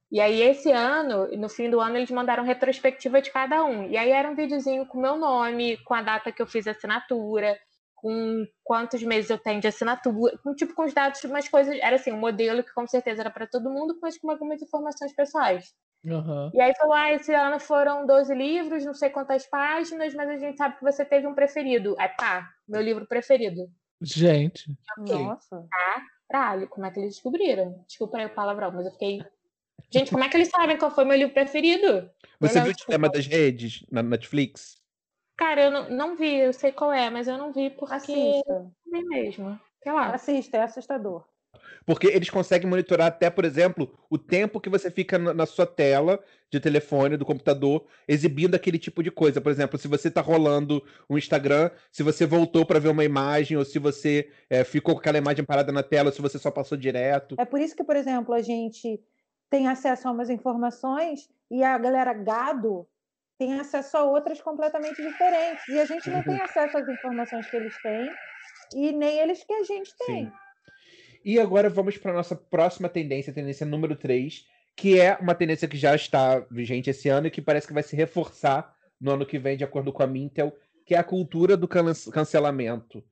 E aí, esse ano, no fim do ano, eles mandaram retrospectiva de cada um. E aí era um videozinho com meu nome, com a data que eu fiz a assinatura, com quantos meses eu tenho de assinatura, com tipo com os dados, umas coisas. Era assim, um modelo que com certeza era para todo mundo, mas com algumas informações pessoais. Uhum. E aí falou: ah, esse ano foram 12 livros, não sei quantas páginas, mas a gente sabe que você teve um preferido. Aí pá, meu livro preferido. Gente. Nossa. Ah, caralho, como é que eles descobriram? Desculpa aí o palavrão, mas eu fiquei. Gente, como é que eles sabem qual foi meu livro preferido? Você viu o Dilema das Redes na Netflix? Cara, eu não, não vi, eu sei qual é, mas eu não vi porque Assista. vi mesmo. Sei lá. Assista, é assustador. Porque eles conseguem monitorar até, por exemplo, o tempo que você fica na sua tela de telefone, do computador, exibindo aquele tipo de coisa. Por exemplo, se você está rolando um Instagram, se você voltou para ver uma imagem, ou se você é, ficou com aquela imagem parada na tela, ou se você só passou direto. É por isso que, por exemplo, a gente tem acesso a umas informações e a galera gado tem acesso a outras completamente diferentes. E a gente não tem uhum. acesso às informações que eles têm e nem eles que a gente tem. Sim. E agora vamos para a nossa próxima tendência, tendência número 3, que é uma tendência que já está vigente esse ano e que parece que vai se reforçar no ano que vem, de acordo com a Mintel, que é a cultura do cancelamento.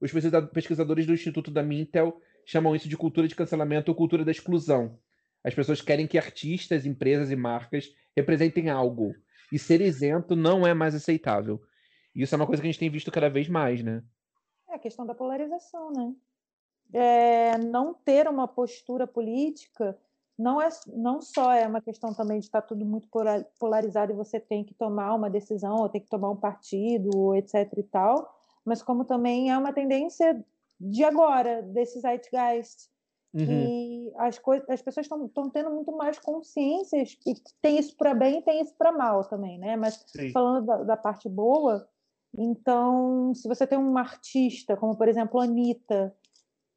Os pesquisadores do Instituto da Mintel chamam isso de cultura de cancelamento ou cultura da exclusão. As pessoas querem que artistas, empresas e marcas representem algo, e ser isento não é mais aceitável. Isso é uma coisa que a gente tem visto cada vez mais, né? É a questão da polarização, né? É, não ter uma postura política não é não só é uma questão também de estar tudo muito polarizado e você tem que tomar uma decisão ou tem que tomar um partido, etc e tal, mas como também é uma tendência de agora, desse zeitgeist, Uhum. E as, coisas, as pessoas estão tendo muito mais consciências que tem isso para bem e tem isso para mal também, né? Mas Sim. falando da, da, parte boa, então, se você tem uma artista, como por exemplo a Anitta,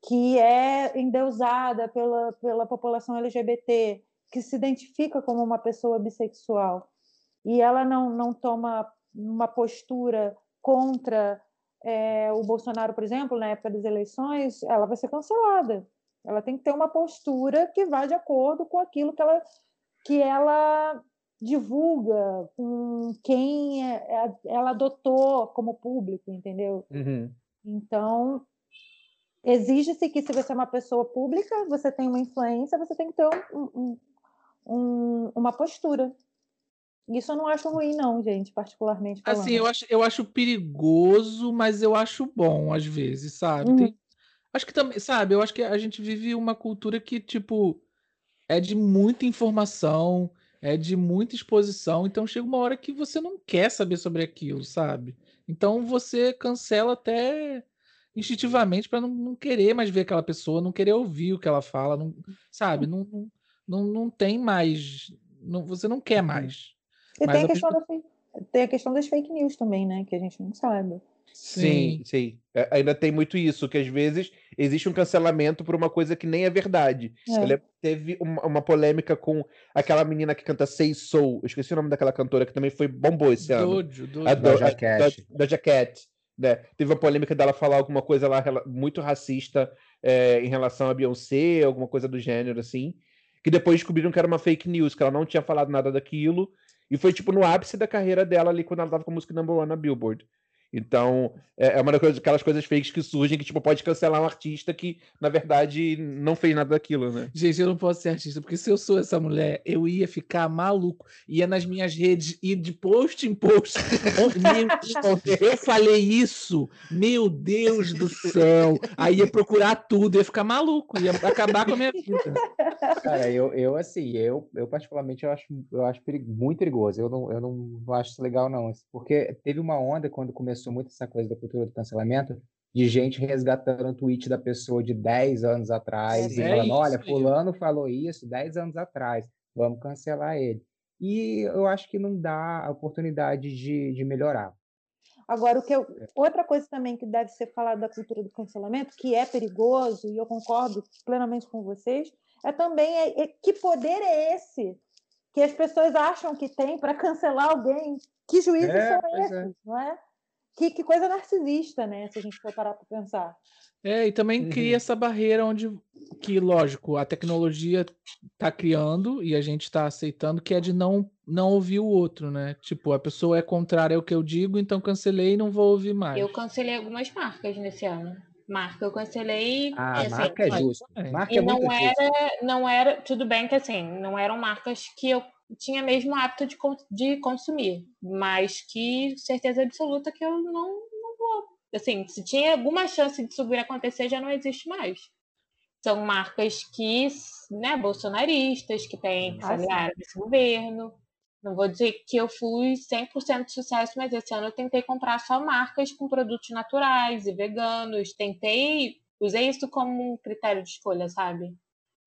que é endeusada pela, pela população LGBT, que se identifica como uma pessoa bissexual, e ela não, não toma uma postura contra é, o Bolsonaro, por exemplo, na época das eleições, ela vai ser cancelada. Ela tem que ter uma postura que vá de acordo com aquilo que ela, que ela divulga, com quem é, é, ela adotou como público, entendeu? Uhum. Então, exige-se que se você é uma pessoa pública, você tem uma influência, você tem que ter um, um, um, uma postura. Isso eu não acho ruim, não, gente, particularmente falando. Assim, eu acho, eu acho perigoso, mas eu acho bom, às vezes, sabe? Uhum. Tem, Acho que também, sabe, eu acho que a gente vive uma cultura que, tipo, é de muita informação, é de muita exposição, então chega uma hora que você não quer saber sobre aquilo, sabe? Então você cancela até instintivamente para não, não, querer mais ver aquela pessoa, não querer ouvir o que ela fala, não, sabe? Não, não, não, não tem mais. Não, você não quer mais. E tem a, a questão pessoa- da, tem a questão das fake news também, né? Que a gente não sabe. Sim, sim. É, ainda tem muito isso, que às vezes existe um cancelamento por uma coisa que nem é verdade. É. Teve uma, uma polêmica com aquela menina que canta Say Soul. Eu esqueci o nome daquela cantora que também foi bombou esse ano. Dojo, dojo. A do- Doja a- Cat. Da, Doja Cat, né? Teve uma polêmica dela falar alguma coisa lá muito racista é, em relação a Beyoncé, alguma coisa do gênero, assim. Que depois descobriram que era uma fake news, que ela não tinha falado nada daquilo. E foi, tipo, no ápice da carreira dela ali, quando ela tava com a música number one na Billboard. Então, é é uma daquelas aquelas coisas fakes que surgem que, tipo, pode cancelar um artista que, na verdade, não fez nada daquilo, né? Gente, eu não posso ser artista, porque se eu sou essa mulher, eu ia ficar maluco. Ia nas minhas redes, ir de post em post. [LAUGHS] Meu eu falei isso, meu Deus do céu. Aí ia procurar tudo, ia ficar maluco, ia acabar com a minha vida. Cara, eu, eu assim, eu, eu particularmente eu acho, eu acho peri- muito perigoso. Eu não, eu não acho isso legal, não. Porque teve uma onda quando começou muito essa coisa da cultura do cancelamento, de gente resgatando o tweet da pessoa de 10 anos atrás, e É falando, isso olha, fulano falou isso 10 anos atrás, vamos cancelar ele. E eu acho que não dá a oportunidade de, de melhorar. Agora, o que eu- É. outra coisa também que deve ser falada da cultura do cancelamento, que é perigoso, e eu concordo plenamente com vocês, é também é- é que poder é esse que as pessoas acham que tem para cancelar alguém? Que juízes É, são é. esses, não é? Que, que coisa narcisista, né? Se a gente for parar para pensar. É, e também cria Uhum. essa barreira onde, que, lógico, a tecnologia tá criando e a gente está aceitando, que é de não, não ouvir o outro, né? Tipo, a pessoa é contrária ao que eu digo, então cancelei e não vou ouvir mais. Eu cancelei algumas marcas nesse ano. Marca, eu cancelei. A assim, marca é justo. é. Marca E é muito não justo. era, não era, tudo bem que assim, não eram marcas que eu tinha mesmo hábito de, de consumir, mas que certeza absoluta que eu não, não vou. Assim, se tinha alguma chance disso vir a acontecer, já não existe mais. São marcas que, né, bolsonaristas, que têm Ah, familiar nesse governo. Não vou dizer que eu fui 100% de sucesso, mas esse ano eu tentei comprar só marcas com produtos naturais e veganos. Tentei, usei isso como um critério de escolha, sabe?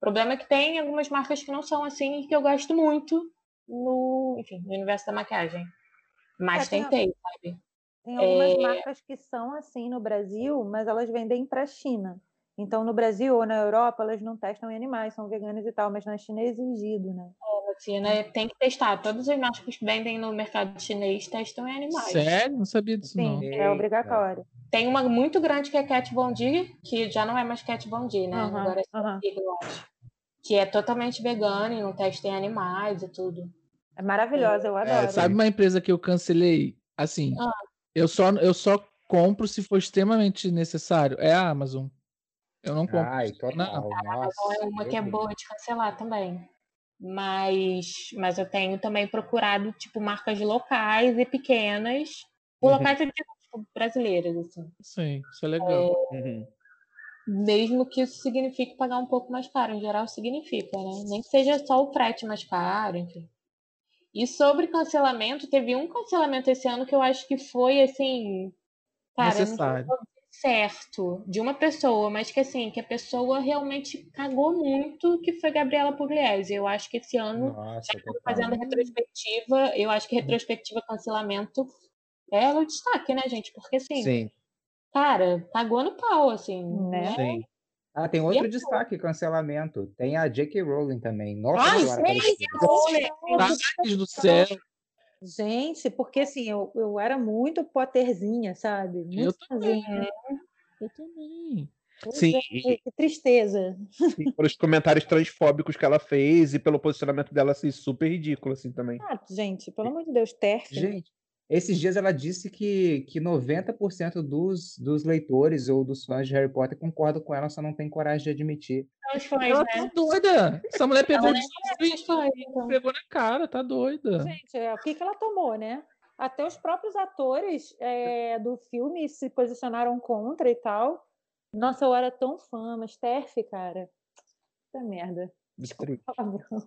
O problema é que tem algumas marcas que não são assim e que eu gosto muito no, enfim, no universo da maquiagem. Mas É, tem- tentei, sabe? Tem algumas É. marcas que são assim no Brasil, mas elas vendem para a China. Então, no Brasil ou na Europa, elas não testam em animais, são veganas e tal, mas na China é exigido, né? Assim, né? Tem que testar. Todas as marcas que vendem no mercado chinês testam em animais. Sério? Não sabia disso, não. Sim, é Eita. obrigatório. Tem uma muito grande que é Cat Von D, que já não é mais Cat Von D, né? Agora é. Sigla, eu acho. Que é totalmente vegana e não testa em animais e tudo. É maravilhosa, eu adoro. Sabe uma empresa que eu cancelei? Assim, Ah. eu, só, eu só compro se for extremamente necessário. É a Amazon. Eu não compro. Ai, total. Não. Nossa, é uma que é boa de cancelar também. Mas, mas eu tenho também procurado, tipo, marcas locais e pequenas. Por Uhum. locais eu digo, tipo, brasileiras, assim. Sim, isso é legal. Uhum. Mesmo que isso signifique pagar um pouco mais caro. Em geral, significa, né? Nem que seja só o frete mais caro, enfim. E sobre cancelamento, teve um cancelamento esse ano que eu acho que foi, assim... Cara, não Necessário. certo, de uma pessoa, mas que, assim, que a pessoa realmente cagou muito, que foi Gabriela Pugliese. Eu acho que esse ano Nossa, total. fazendo retrospectiva, eu acho que retrospectiva cancelamento é o destaque, né, gente? Porque assim, Sim, cara, pagou no pau, assim. Né? sim. Ah, tem outro destaque, cancelamento. Tem a J.K. Rowling também. Nossa Ai, senhora, gente. Paz do céu. Gente, porque assim, eu, eu era muito Potterzinha, sabe? Eu Muito também. sozinha. Eu também. Pois Sim, é, que que tristeza. E pelos comentários transfóbicos que ela fez e pelo posicionamento dela assim, super ridículo, assim, também. Ah, gente, pelo amor de Deus, Terf. Gente, esses dias ela disse que, que 90% dos, dos leitores ou dos fãs de Harry Potter concordam com ela, só não tem coragem de admitir. Os fãs, Ela né? tá doida. Essa mulher pegou, Ela fãs, então. pegou na cara, tá doida. Gente, é, o que, que ela tomou, né? Até os próprios atores é, do filme se posicionaram contra e tal. Nossa, eu era tão fã, mas TERF, cara. Puta merda. Desculpa [LAUGHS] palavrão.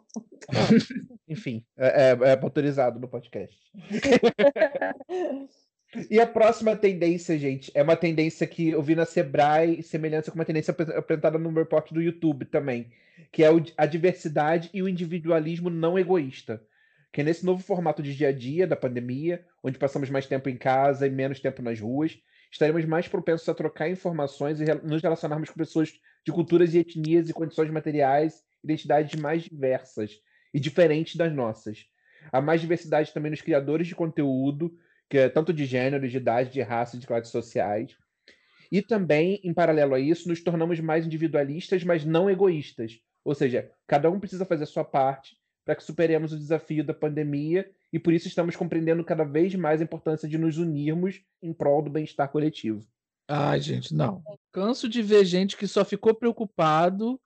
Enfim, é, é, é autorizado no podcast. [LAUGHS] E a próxima tendência, gente, é uma tendência que eu vi na Sebrae, semelhança com uma tendência apresentada no report do YouTube também, que é a diversidade e o individualismo não egoísta. Que é nesse novo formato de dia a dia da pandemia, onde passamos mais tempo em casa e menos tempo nas ruas, estaremos mais propensos a trocar informações e nos relacionarmos com pessoas de culturas e etnias e condições materiais, identidades mais diversas e diferentes das nossas. Há mais diversidade também nos criadores de conteúdo, que é tanto de gênero, de idade, de raça, de classes sociais. E também, em paralelo a isso, nos tornamos mais individualistas, mas não egoístas. Ou seja, cada um precisa fazer a sua parte para que superemos o desafio da pandemia e por isso estamos compreendendo cada vez mais a importância de nos unirmos em prol do bem-estar coletivo. Ai, gente, não. Canso de ver gente que só ficou preocupado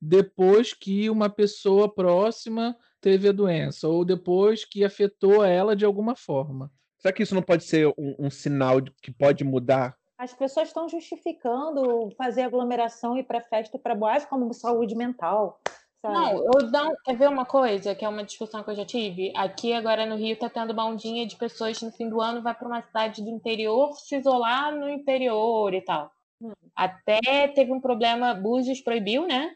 depois que uma pessoa próxima teve a doença ou depois que afetou ela de alguma forma. Será que isso não pode ser um, um sinal de que pode mudar? As pessoas estão justificando fazer aglomeração e ir para festa para boate como saúde mental. Sabe? Não, eu não. Quer ver uma coisa que é uma discussão que eu já tive? Aqui agora no Rio tá tendo uma ondinha de pessoas no fim do ano vai para uma cidade do interior se isolar no interior e tal. Hum. Até teve um problema, Búzios proibiu, né?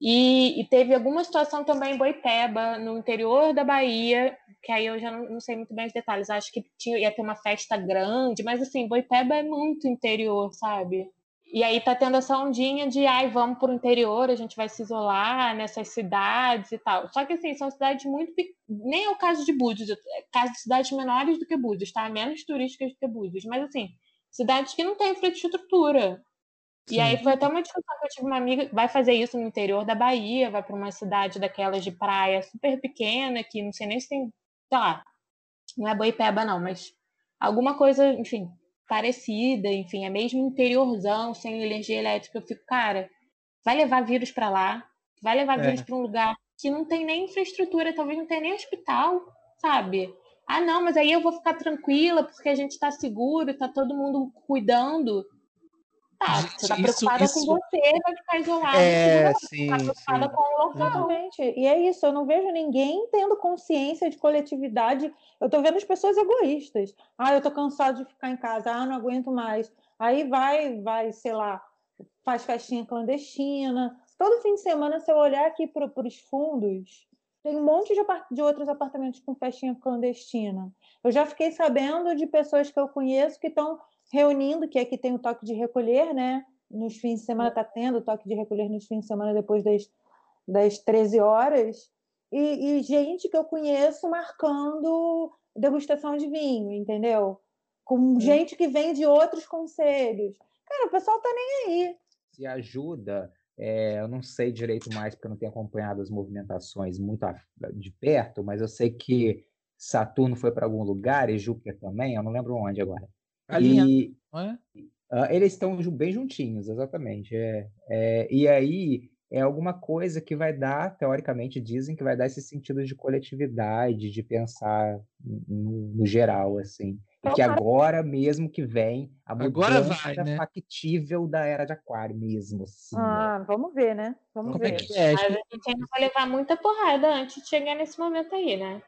E, e, teve alguma situação também em Boipeba, no interior da Bahia, que aí eu já não, não, sei muito bem os detalhes. Acho que tinha, ia ter uma festa grande, mas assim, Boipeba é muito interior, sabe? E aí tá tendo essa ondinha de, ai, vamos pro interior, a gente vai se isolar nessas cidades e tal. Só que assim, são cidades muito nem é o caso de Búzios, é caso de cidades menores do que Búzios, tá? Menos turísticas do que Búzios, mas assim, cidades que não têm infraestrutura. E aí foi até uma discussão que eu tive uma amiga vai fazer isso no interior da Bahia, vai para uma cidade daquelas de praia super pequena, que não sei nem se tem, sei lá, não é Boipeba não, mas alguma coisa, enfim, parecida, enfim, é mesmo interiorzão, sem energia elétrica. Eu fico, cara, vai levar vírus para lá, vai levar é. vírus para um lugar que não tem nem infraestrutura, talvez não tenha nem hospital, sabe? Ah, não, mas aí eu vou ficar tranquila porque a gente está seguro, está todo mundo cuidando. Tá, você tá preocupada isso, com você, vai ficar isolada. É, você sim, tá preocupada sim. com o local. Exatamente. E é isso, eu não vejo ninguém tendo consciência de coletividade. Eu tô vendo as pessoas egoístas. Ah, eu tô cansado de ficar em casa, ah, não aguento mais. Aí vai, vai, sei lá, faz festinha clandestina. Todo fim de semana, se eu olhar aqui para os fundos, tem um monte de, de outros apartamentos com festinha clandestina. Eu já fiquei sabendo de pessoas que eu conheço que estão reunindo, que aqui tem o toque de recolher, né? Nos fins de semana está tendo o toque de recolher nos fins de semana depois das, das 13 horas. E, e gente que eu conheço marcando degustação de vinho, entendeu? Com gente que vem de outros conselhos. Cara, o pessoal tá nem aí. Se ajuda, é, eu não sei direito mais, porque eu não tenho acompanhado as movimentações muito de perto, mas eu sei que Saturno foi para algum lugar e Júpiter também, eu não lembro onde agora. Alinha, e, não é? Uh, eles estão bem juntinhos, exatamente. É, é, e aí é alguma coisa que vai dar, teoricamente dizem que vai dar esse sentido de coletividade, de pensar no, no geral, assim. E que agora mesmo que vem a mudança vai, né? factível da era de aquário mesmo. Assim, ah, né? vamos ver, né? Vamos Como ver. É que é? Mas a gente ainda vai levar muita porrada antes de chegar nesse momento aí, né?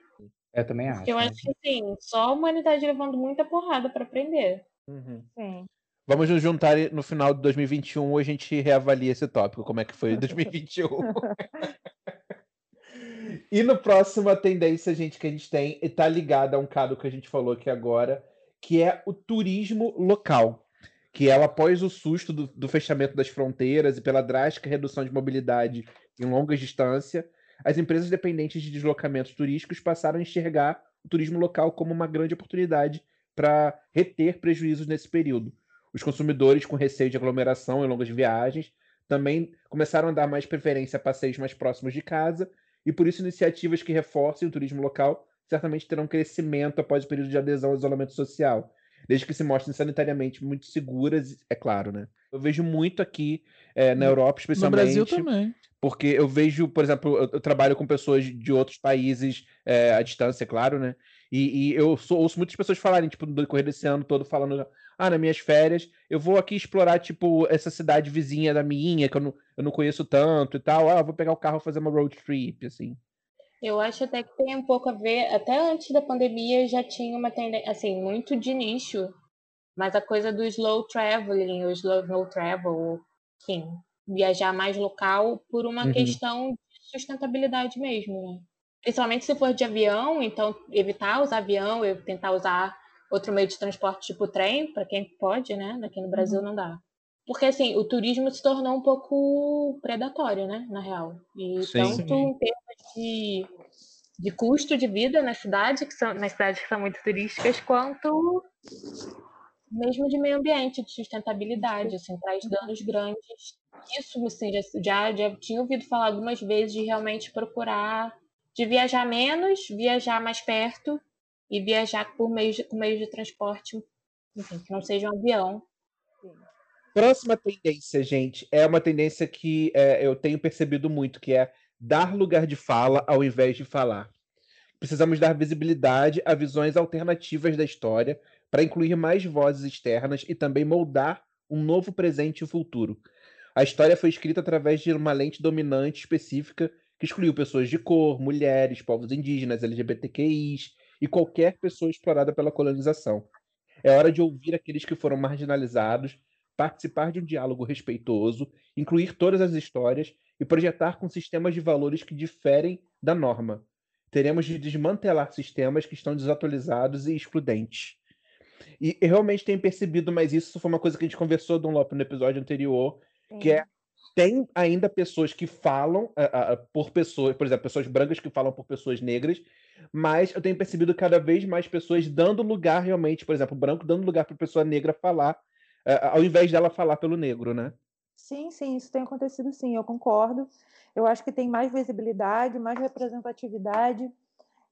Eu também acho. Eu né? acho que assim, só a humanidade levando muita porrada para aprender. Uhum. Sim. Vamos nos juntar no final de 2021 a gente reavalia esse tópico, como é que foi 2021. [LAUGHS] e no próximo a tendência, gente, que a gente tem está ligada a um caso que a gente falou aqui agora, que é o turismo local. Que ela, após o susto do, do fechamento das fronteiras e pela drástica redução de mobilidade em longas distâncias, as empresas dependentes de deslocamentos turísticos passaram a enxergar o turismo local como uma grande oportunidade para reter prejuízos nesse período. Os consumidores, com receio de aglomeração em longas viagens, também começaram a dar mais preferência a passeios mais próximos de casa, e por isso iniciativas que reforcem o turismo local certamente terão crescimento após o período de adesão ao isolamento social, desde que se mostrem sanitariamente muito seguras, é claro, né? Eu vejo muito aqui é, na Europa, especialmente. No Brasil também. Porque eu vejo, por exemplo, eu, eu trabalho com pessoas de outros países é, à distância, é claro, né? E, e eu sou, ouço muitas pessoas falarem, tipo, no decorrer desse ano todo, falando, ah, nas minhas férias, eu vou aqui explorar, tipo, essa cidade vizinha da minha, que eu não, eu não conheço tanto e tal. Ah, vou pegar o carro e fazer uma road trip, assim. Eu acho até que tem um pouco a ver, até antes da pandemia já tinha uma tendência, assim, muito de nicho, mas a coisa do slow traveling, o slow no travel, enfim, viajar mais local por uma Uhum. questão de sustentabilidade mesmo, né? Principalmente se for de avião, então evitar usar avião, eu tentar usar outro meio de transporte tipo trem, para quem pode, né? Aqui no Brasil não dá. Porque assim, o turismo se tornou um pouco predatório, né, na real. E Sim. tanto Sim. em termos de, de custo de vida na cidade, que são nas cidades que são muito turísticas, quanto mesmo de meio ambiente, de sustentabilidade, assim, traz danos grandes. Isso, assim, já, já, tinha ouvido falar algumas vezes de realmente procurar de viajar menos, viajar mais perto e viajar por meios de, com meios de transporte, enfim, que não seja um avião. Próxima tendência, gente, é uma tendência que é, eu tenho percebido muito, que é dar lugar de fala ao invés de falar. Precisamos dar visibilidade a visões alternativas da história para incluir mais vozes externas e também moldar um novo presente e futuro. A história foi escrita através de uma lente dominante específica que excluiu pessoas de cor, mulheres, povos indígenas, LGBTQIs e qualquer pessoa explorada pela colonização. É hora de ouvir aqueles que foram marginalizados, participar de um diálogo respeitoso, incluir todas as histórias e projetar com sistemas de valores que diferem da norma. Teremos de desmantelar sistemas que estão desatualizados e excludentes. E eu realmente tenho percebido, mas isso foi uma coisa que a gente conversou, Dom Lopes, no episódio anterior, que é tem ainda pessoas que falam ah, ah, por pessoas, por exemplo, pessoas brancas que falam por pessoas negras, mas eu tenho percebido cada vez mais pessoas dando lugar realmente, por exemplo, branco dando lugar para pessoa negra falar, ah, ao invés dela falar pelo negro, né? Sim, sim, isso tem acontecido sim, eu concordo. Eu acho que tem mais visibilidade, mais representatividade,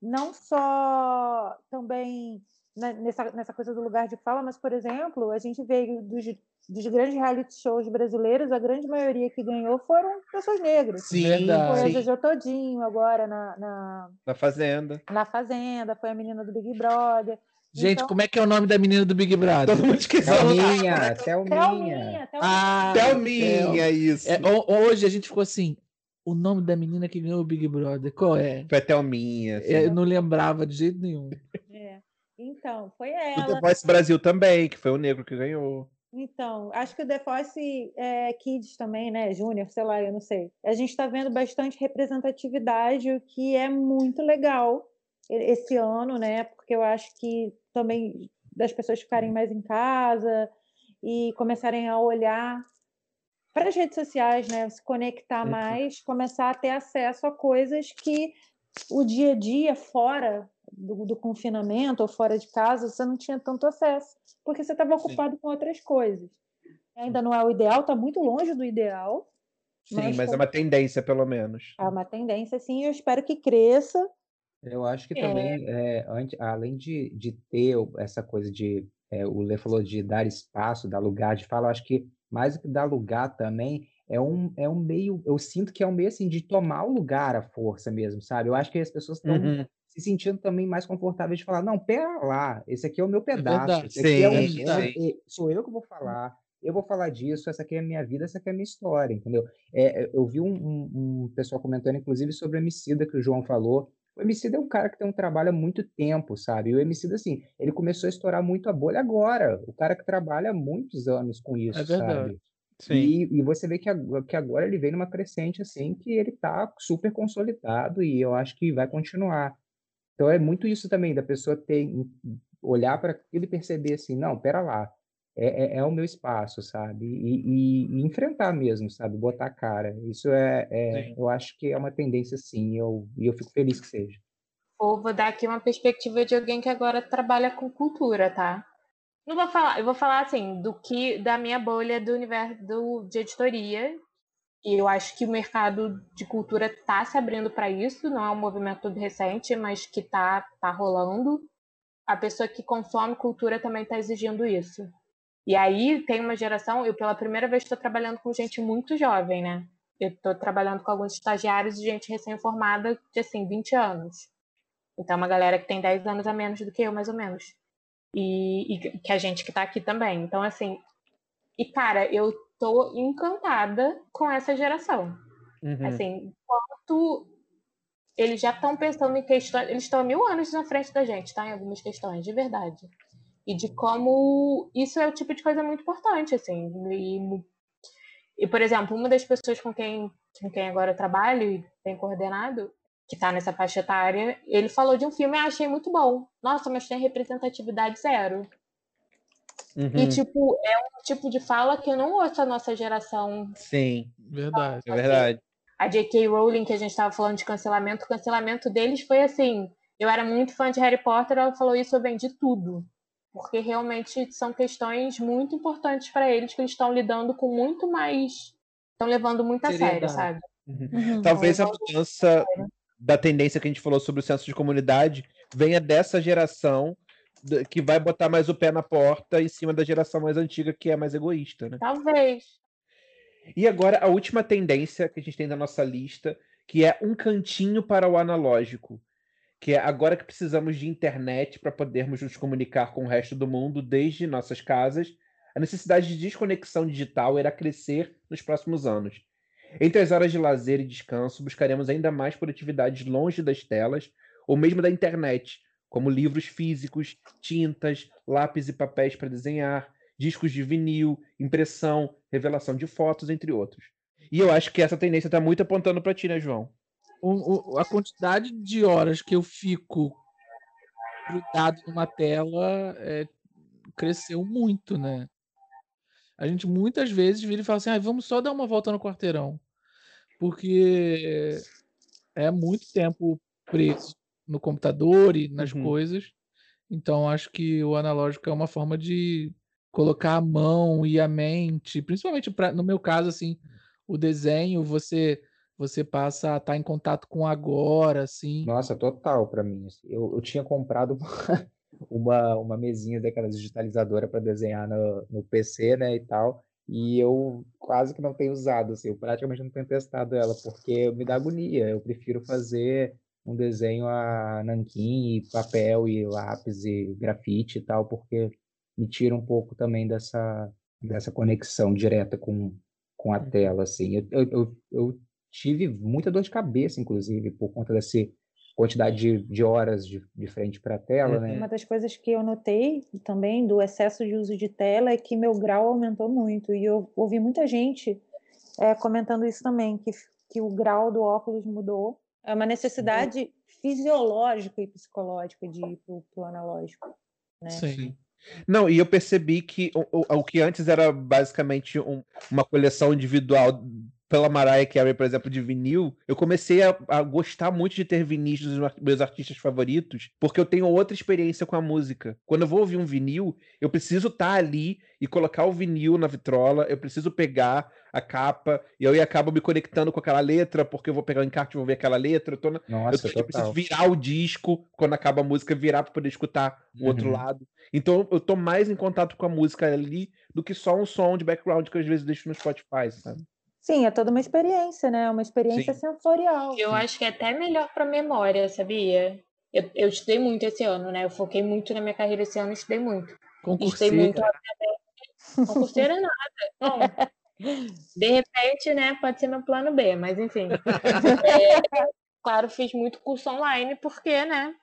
não só também né, nessa, nessa coisa do lugar de fala, mas, por exemplo, a gente veio dos, dos grandes reality shows brasileiros, a grande maioria que ganhou foram pessoas negras. Sim, Verdade. Foi a. Jojo Todinho agora na, na, Na Fazenda. na Fazenda, foi a menina do Big Brother. Gente, Então- como é que é o nome da menina do Big Brother? Todo mundo esqueceu. Thelminha, Thelminha. Ah, Thelminha, isso. é, ho- hoje a gente ficou assim. O nome da menina que ganhou o Big Brother, qual é? Foi Thelminha. assim. É, Eu não lembrava de jeito nenhum. É. Então, foi ela. The Voice Brasil também, que foi o negro que ganhou. Então, acho que o The Voice é, Kids também, né? Júnior, sei lá, eu não sei. A gente está vendo bastante representatividade, o que é muito legal esse ano, né? Porque eu acho que também das pessoas ficarem mais em casa e começarem a olhar para as redes sociais, né? Se conectar Uhum. mais, começar a ter acesso a coisas que o dia a dia fora do, do confinamento ou fora de casa você não tinha tanto acesso, porque você estava Sim. ocupado com outras coisas. Ainda não é o ideal, está muito longe do ideal. Sim, Mas mas é uma tendência, pelo menos. É uma tendência, sim, eu espero que cresça. Eu acho que É. também, é, além de, de ter essa coisa de, é, o Lê falou de dar espaço, dar lugar de fala, eu acho que mais do que dar lugar também, é um, é um meio, eu sinto que é um meio assim de tomar o lugar à força mesmo, sabe? Eu acho que as pessoas estão Uhum. se sentindo também mais confortáveis de falar, não, pera lá, esse aqui é o meu pedaço, verdade. esse aqui é sou eu que vou falar, eu vou falar disso, essa aqui é a minha vida, essa aqui é a minha história, entendeu? É, eu vi um, um- um pessoal comentando, inclusive, sobre o Emicida, que o João falou. O Emicida é um cara que tem um trabalho há muito tempo, sabe? E o Emicida, assim, ele começou a estourar muito a bolha agora. O cara que trabalha há muitos anos com isso, verdade. sabe? Sim. E, e você vê que agora, que agora ele vem numa crescente, assim, que ele tá super consolidado e eu acho que vai continuar. Então é muito isso também, da pessoa ter, olhar para aquilo e perceber assim, não, pera lá, é, é, é o meu espaço, sabe? E, e- e enfrentar mesmo, sabe? Botar a cara. Isso é, é- eu acho que é uma tendência sim, eu, e eu fico feliz que seja. Ou vou dar aqui uma perspectiva de alguém que agora trabalha com cultura, tá? Não vou falar, eu vou falar assim, do que da minha bolha do universo do, de editoria. E eu acho que o mercado de cultura está se abrindo para isso, não é um movimento recente, mas que está tá rolando. A pessoa que consome cultura também está exigindo isso. E aí tem uma geração, eu pela primeira vez estou trabalhando com gente muito jovem, né? Eu estou trabalhando com alguns estagiários e gente recém-formada de assim, 20 anos. Então, uma galera que tem 10 anos a menos do que eu, mais ou menos. E, e que a gente que tá aqui também. Então, assim. E, cara, eu tô encantada com essa geração. Uhum. Assim, quanto eles já estão pensando em questões. Eles estão mil anos na frente da gente, tá? Em algumas questões, de verdade. E de como isso é o tipo de coisa muito importante, assim. E, e por exemplo, uma das pessoas com quem, com quem agora eu trabalho e tem coordenado, que tá nessa faixa etária, ele falou de um filme e eu achei muito bom. Nossa, mas tem representatividade zero. Uhum. E, tipo, é um tipo de fala que eu não ouço a nossa geração. Sim, Verdade. é verdade. A J.K. Rowling, que a gente estava falando de cancelamento, o cancelamento deles foi assim. Eu era muito fã de Harry Potter, ela falou isso, eu vendi tudo. Porque realmente são questões muito importantes para eles, que eles estão lidando com muito mais. Estão levando muito a sério, sabe? Uhum. Uhum. Talvez a levando mudança da tendência que a gente falou sobre o senso de comunidade venha dessa geração que vai botar mais o pé na porta em cima da geração mais antiga que é mais egoísta, né? Talvez. E agora a última tendência que a gente tem na nossa lista, que é um cantinho para o analógico, que é agora que precisamos de internet para podermos nos comunicar com o resto do mundo desde nossas casas, a necessidade de desconexão digital irá crescer nos próximos anos. Entre as horas de lazer e descanso, buscaremos ainda mais produtividades longe das telas ou mesmo da internet, como livros físicos, tintas, lápis e papéis para desenhar, discos de vinil, impressão, revelação de fotos, entre outros. E eu acho que essa tendência está muito apontando para ti, né, João? O- o- a quantidade de horas que eu fico grudado numa tela é, cresceu muito, né? A gente muitas vezes vira e fala assim, ah, vamos só dar uma volta no quarteirão. Porque é muito tempo preso no computador e nas Uhum. coisas. Então, acho que o analógico é uma forma de colocar a mão e a mente, principalmente pra, no meu caso, assim, o desenho, você você passa a estar em contato com agora, assim. Nossa, total pra mim. assim. Eu, eu tinha comprado uma, [LAUGHS] uma, uma mesinha daquelas digitalizadora para desenhar no, no PC, né, e tal. E eu quase que não tenho usado, assim, eu praticamente não tenho testado ela, porque me dá agonia. Eu prefiro fazer um desenho a nanquim, e papel e lápis e grafite e tal, porque me tira um pouco também dessa, dessa conexão direta com, com a tela, assim. Eu, eu, eu tive muita dor de cabeça, inclusive, por conta dessa quantidade de, de horas de, de frente para a tela, né? Uma das coisas que eu notei também do excesso de uso de tela é que meu grau aumentou muito. E eu ouvi muita gente é, comentando isso também, que, que o grau do óculos mudou. É uma necessidade fisiológica e psicológica de ir para o analógico. Né? Sim. Não, e eu percebi que o, o, o que antes era basicamente um- uma coleção individual pela Mariah Carey, por exemplo, de vinil, eu comecei a, a gostar muito de ter vinis dos meus artistas favoritos, porque eu tenho outra experiência com a música. Quando eu vou ouvir um vinil, eu preciso estar ali e colocar o vinil na vitrola, eu preciso pegar a capa, e eu acabo me conectando com aquela letra, porque eu vou pegar o encarte e vou ver aquela letra. Eu, tô na- eu, Nossa, tô- eu preciso virar o disco quando acaba a música, virar para poder escutar o outro Uhum. lado. Então eu tô mais em contato com a música ali do que só um som de background que eu às vezes deixo no Spotify, sabe? Sim, é toda uma experiência, né? Uma experiência Sim. sensorial. Eu acho que é até melhor para memória, sabia? Eu, eu estudei muito esse ano, né? Eu foquei muito na minha carreira esse ano, estudei muito. Estudei muito. Concurseira. Concurseira nada. Bom, [LAUGHS] de repente, né? Pode ser meu plano B, mas enfim. [LAUGHS] É, claro, fiz muito curso online, porque, né?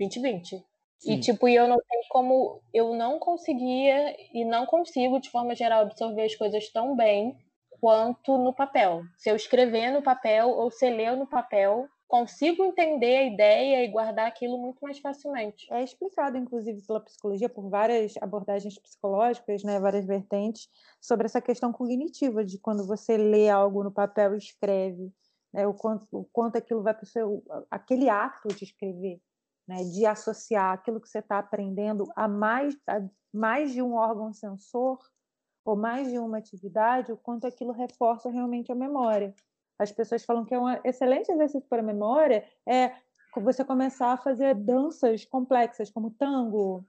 2020. Sim. E, tipo, e eu não sei como eu não conseguia e não consigo, de forma geral, absorver as coisas tão bem quanto no papel. Se eu escrever no papel ou se ler no papel, consigo entender a ideia e guardar aquilo muito mais facilmente. É explicado, inclusive, pela psicologia, por várias abordagens psicológicas, né, várias vertentes, sobre essa questão cognitiva, de quando você lê algo no papel e escreve, né, o, quanto, o quanto aquilo vai para o seu. aquele ato de escrever, né, de associar aquilo que você está aprendendo a mais, a mais de um órgão sensor ou mais de uma atividade, o quanto aquilo reforça realmente a memória. As pessoas falam que é um excelente exercício para a memória é você começar a fazer danças complexas, como tango,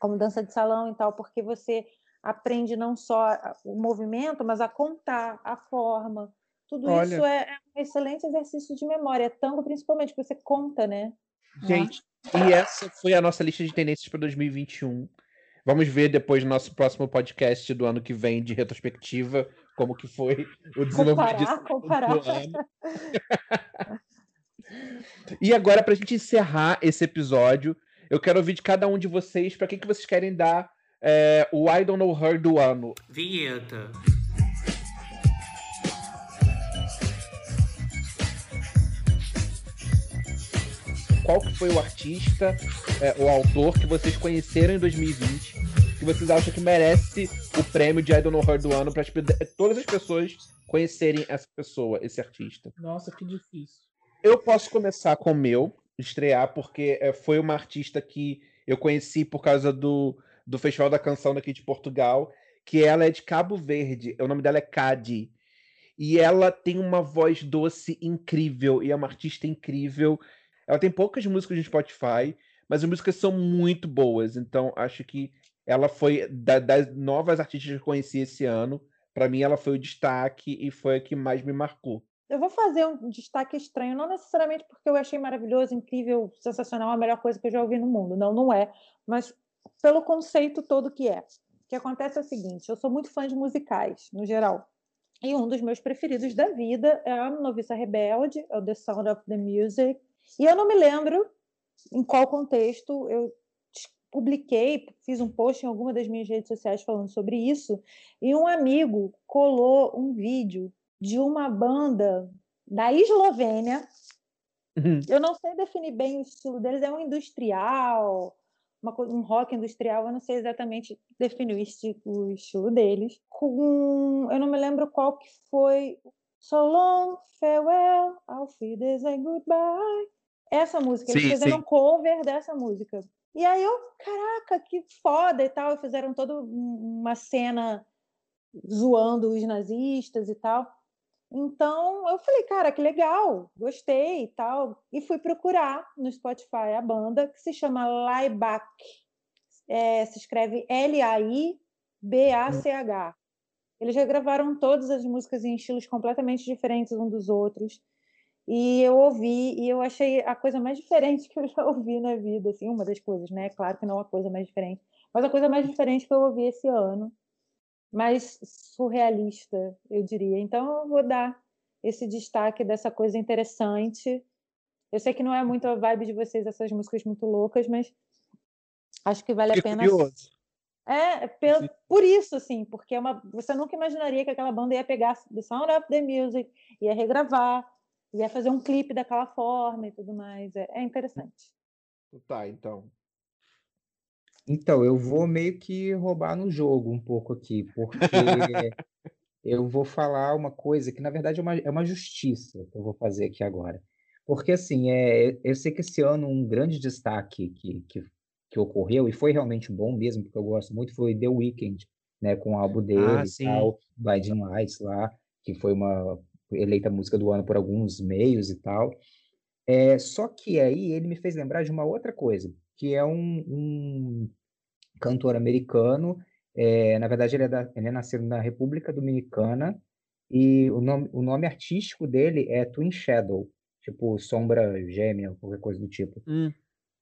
como dança de salão e tal, porque você aprende não só o movimento, mas a contar, a forma. Tudo Olha. isso é é um excelente exercício de memória. Tango, principalmente, que você conta, né? Gente, e essa foi a nossa lista de tendências para 2021. Vamos ver depois no nosso próximo podcast do ano que vem de retrospectiva como que foi o desenvolvimento comparar, comparar. e agora para a gente encerrar esse episódio, eu quero ouvir de cada um de vocês para quem que vocês querem dar é, o I Don't Know Her do ano. Vinheta. Qual que foi o artista, é, o autor que vocês conheceram em 2020 que vocês acham que merece o prêmio de Idol No Her do ano para todas as pessoas conhecerem essa pessoa, esse artista. Nossa, que difícil. Eu posso começar com o meu, estrear, porque é, foi uma artista que eu conheci por causa do, do Festival da Canção daqui de Portugal, que ela é de Cabo Verde, o nome dela é Cadi. E ela tem uma voz doce incrível, e é uma artista incrível. Ela tem poucas músicas no Spotify, mas as músicas são muito boas. Então, acho que ela foi da, das novas artistas que eu conheci esse ano. Para mim, ela foi o destaque e foi a que mais me marcou. Eu vou fazer um destaque estranho, não necessariamente porque eu achei maravilhoso, incrível, sensacional, a melhor coisa que eu já ouvi no mundo. Não, não é. Mas pelo conceito todo que é. O que acontece é o seguinte: eu sou muito fã de musicais, no geral. E um dos meus preferidos da vida é a Noviça Rebelde, é o The Sound of the Music, e eu não me lembro em qual contexto eu publiquei, fiz um post em alguma das minhas redes sociais falando sobre isso, e um amigo colou um vídeo de uma banda da Eslovênia. Uhum. Eu não sei definir bem o estilo deles, é um industrial, uma, um rock industrial, eu não sei exatamente definir o estilo, o estilo deles. Com, eu não me lembro qual que foi. So long, farewell, auf Wiedersehen, goodbye. Essa música, eles sim, fizeram sim. cover dessa música. E aí eu, caraca, que foda e tal. E fizeram toda uma cena zoando os nazistas e tal. Então eu falei, cara, que legal, gostei e tal. E fui procurar no Spotify a banda que se chama Laibach. É, se escreve L-A-I-B-A-C-H. Eles já gravaram todas as músicas em estilos completamente diferentes um dos outros. E eu ouvi e eu achei a coisa mais diferente [LAUGHS] que eu já ouvi na vida, assim, uma das coisas, né? Claro que não a coisa mais diferente, mas a coisa mais diferente que eu ouvi esse ano, mais surrealista, eu diria. Então eu vou dar esse destaque dessa coisa interessante. Eu sei que não é muito a vibe de vocês essas músicas muito loucas, mas acho que vale a pena. Curioso. É, pelo, por isso, assim, porque é uma, você nunca imaginaria que aquela banda ia pegar The Sound of the Music, ia regravar, ia fazer um clipe daquela forma e tudo mais. É, é interessante. Tá, então. Então, eu vou meio que roubar no jogo um pouco aqui, porque [LAUGHS] eu vou falar uma coisa que, na verdade, é uma, é uma justiça que eu vou fazer aqui agora. Porque, assim, é, eu sei que esse ano um grande destaque que, que, que ocorreu, e foi realmente bom mesmo, porque eu gosto muito, foi The Weeknd, né, com o álbum ah, dele ah, e tal, Blinding Lights lá, que foi uma eleita música do ano por alguns meios e tal. É, só que aí ele me fez lembrar de uma outra coisa, que é um, um cantor americano. É, na verdade, ele é, da, ele é nascido na República Dominicana e o nome, o nome artístico dele é Twin Shadow, tipo sombra gêmea, qualquer coisa do tipo. Hum.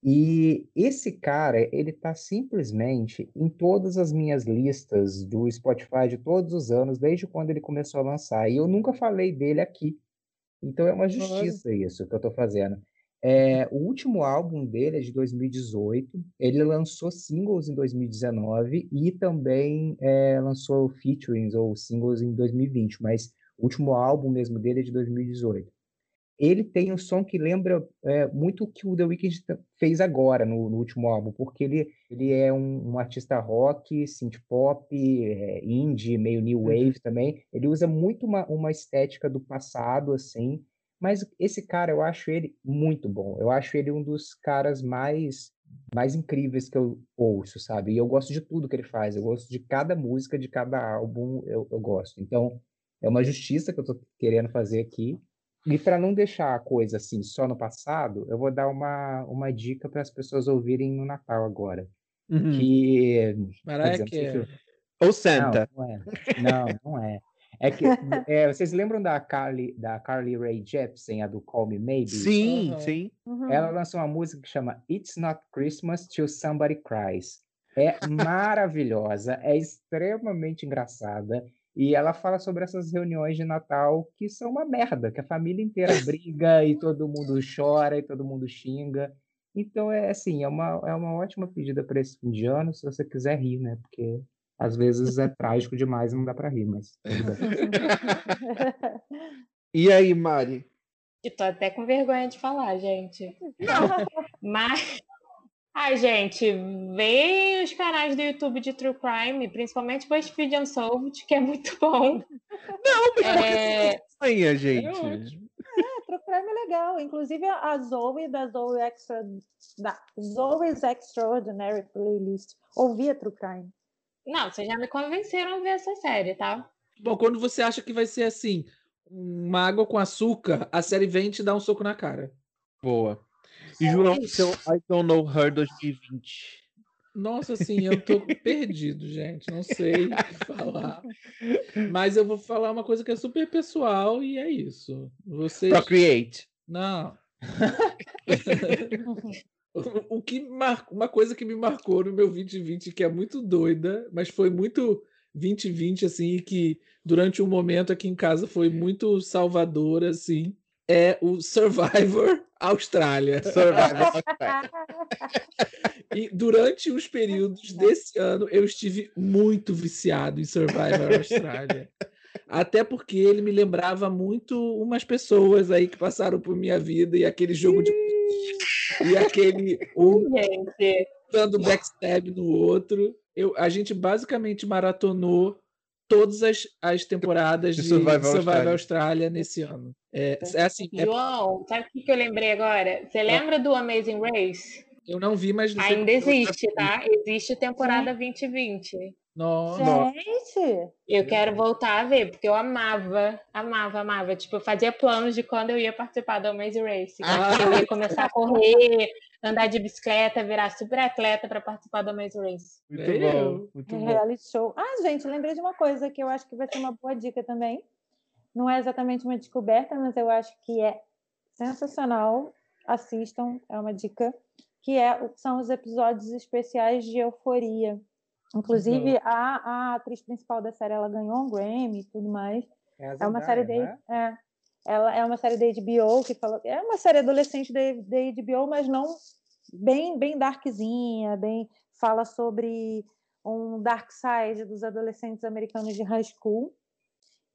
E esse cara, ele tá simplesmente em todas as minhas listas do Spotify de todos os anos, desde quando ele começou a lançar. E eu nunca falei dele aqui. Então é uma justiça isso que eu tô fazendo. É, o último álbum dele é de 2018. Ele lançou singles em 2019 e também é, lançou featurings ou singles em 2020, mas o último álbum mesmo dele é de 2018 ele tem um som que lembra é, muito o que o The Weeknd fez agora no, no, último álbum, porque ele, ele é um, um artista rock, synth pop, é, indie, meio new uhum. wave também. Ele usa muito uma, uma estética do passado, assim, mas esse cara eu acho ele muito bom. Eu acho ele um dos caras mais mais incríveis que eu ouço, sabe? E eu gosto de tudo que ele faz. Eu gosto de cada música, de cada álbum, eu, eu gosto. Então, é uma justiça que eu tô querendo fazer aqui. E para não deixar a coisa assim só no passado, eu vou dar uma, uma dica para as pessoas ouvirem no Natal agora. Uhum. Que. Mariah Ou Santa. Não, não é. Não, não é. É que é, vocês lembram da Carly, da Carly Rae Jepsen, a do Call Me Maybe? Sim, Aham. sim. Uhum. Ela lançou uma música que chama It's Not Christmas Till Somebody Cries. É maravilhosa, é extremamente engraçada. E ela fala sobre essas reuniões de Natal que são uma merda, que a família inteira [LAUGHS] briga e todo mundo chora e todo mundo xinga. Então é assim, é uma, é uma ótima pedida para esse fim de ano, se você quiser rir, né? Porque às vezes é trágico demais e não dá para rir, mas tudo bem. [LAUGHS] E aí, Mari? E tô até com vergonha de falar, gente. [LAUGHS] Mas. Ai, gente, vê os canais do YouTube de True Crime, principalmente o BuzzFeed Unsolved, que é muito bom. Não, mas por que É, você sonha, É gente? ótimo. É, True Crime é legal. Inclusive a Zoe da Zoe Extra da Zoe's Extraordinary Playlist. Ouvia True Crime. Não, vocês já me convenceram a ver essa série, tá? Bom, quando você acha que vai ser assim, uma água com açúcar, a série vem e te dá um soco na cara. Boa. João, seu I Don't Know Her 2020. Nossa, assim, eu tô perdido, gente. Não sei o que falar. Mas eu vou falar uma coisa que é super pessoal e é isso. Vocês. Procreate. Não. O [LAUGHS] o que mar... Uma coisa que me marcou no meu 2020, que é muito doida, mas foi muito 2020, assim, e que durante um momento aqui em casa foi muito salvador, assim, é o Survivor Austrália. [LAUGHS] Survival. [LAUGHS] E durante os períodos desse ano, eu estive muito viciado em Survivor Austrália. Até porque ele me lembrava muito umas pessoas aí que passaram por minha vida e aquele jogo de. e aquele. Um dando backstab no outro. Eu, a gente basicamente maratonou todas as, as temporadas De de, Survivor Survivor, Austrália. Austrália. nesse ano. É, é assim, é- João, sabe o que eu lembrei agora? Você lembra do Amazing Race? eu não vi, mas não sei Ainda existe, tá? Existe temporada 2020. Nossa. Gente! Eu quero voltar a ver, porque eu amava, amava, amava. Tipo, eu fazia planos de quando eu ia participar do Amazing Race. Ah. Eu ia começar a [LAUGHS] correr, andar de bicicleta, virar super atleta para participar do Amazing Race. Muito Eu. bom, muito bom. Reality show. Ah, gente, lembrei de uma coisa que eu acho que vai ser uma boa dica também. Não é exatamente uma descoberta, mas eu acho que é sensacional. Assistam, é uma dica. Que é, são os episódios especiais de Euforia. Inclusive, a, a atriz principal da série, ela ganhou um Grammy e tudo mais. a É uma série Zendaya, da, não é? é, ela é uma série da HBO que fala, é uma série adolescente da, da HBO, mas não bem bem darkzinha, bem fala sobre um dark side dos adolescentes americanos de high school.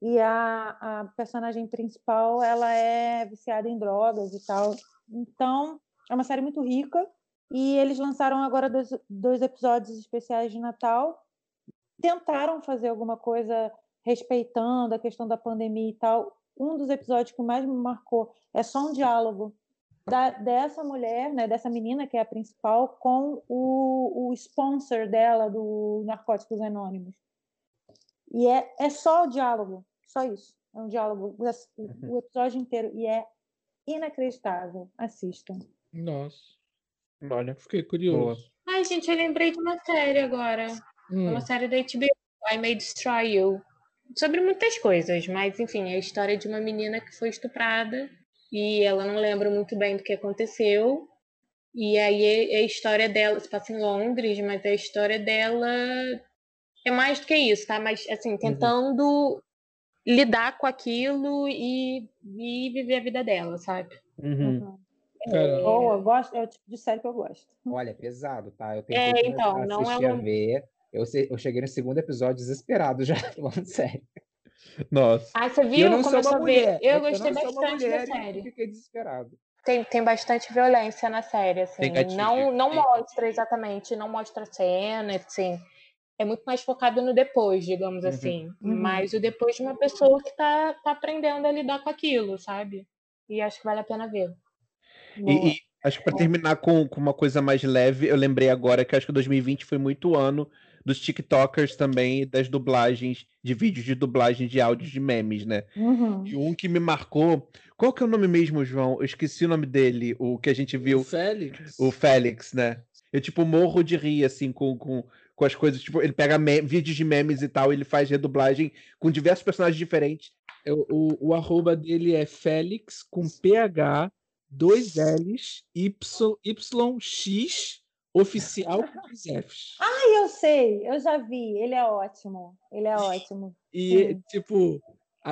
E a, a personagem principal, ela é viciada em drogas e tal. Então, é uma série muito rica. E eles lançaram agora dois, dois episódios especiais de Natal. Tentaram fazer alguma coisa respeitando a questão da pandemia e tal. Um dos episódios que mais me marcou é só um diálogo da- dessa mulher, né, dessa menina que é a principal, com o, o sponsor dela do Narcóticos Anônimos. E é, é só o diálogo, só isso. É um diálogo, o, o episódio inteiro. E é inacreditável. Assistam. Nossa. Olha, Fiquei curioso. Ai, gente, eu lembrei de uma série agora. Hum. Uma série da HBO, I May Destroy You. Sobre muitas coisas, mas enfim, é a história de uma menina que foi estuprada e ela não lembra muito bem do que aconteceu. E aí é é a história dela, se passa em Londres, mas a história dela é mais do que isso, tá? Mas assim, tentando lidar com aquilo e, e viver a vida dela, sabe? Uhum. Uhum. Caramba. Boa, gosto, é o tipo de série que eu gosto. Olha, é pesado, tá? Eu É, tentei então, não é assistir a uma- ver. Eu, eu cheguei no segundo episódio desesperado já, [LAUGHS] falando sério. Nossa. Ah, você E eu viu? não sou Começou uma a ver. mulher. Eu não gostei sou uma bastante da série. Fiquei desesperado. Tem, tem bastante violência na série, assim. Tem gatilho. Não, não Tem. mostra exatamente, não mostra a cena, assim. É muito mais focado no depois, digamos Uhum. assim. Uhum. Mas o depois de uma pessoa que tá, tá aprendendo a lidar com aquilo, sabe? E acho que vale a pena ver. E, e acho que para terminar com, com uma coisa mais leve, eu lembrei agora que acho que 2020 foi muito ano dos TikTokers também das dublagens de vídeos de dublagem de áudios de memes, né? Uhum. E um que me marcou. Qual que é o nome mesmo, João? Eu esqueci o nome dele, o que a gente O viu, Félix. o Félix, né? Eu, tipo, morro de rir, assim, com, com, com as coisas, tipo, ele pega vídeos de memes e tal, ele faz redublagem com diversos personagens diferentes. Eu- o, o arroba dele é Félix com PH, dois L's, Y, YX, oficial com dois F's. Ai, eu sei, eu já vi. Ele é ótimo. Ele é ótimo. E, Sim. tipo,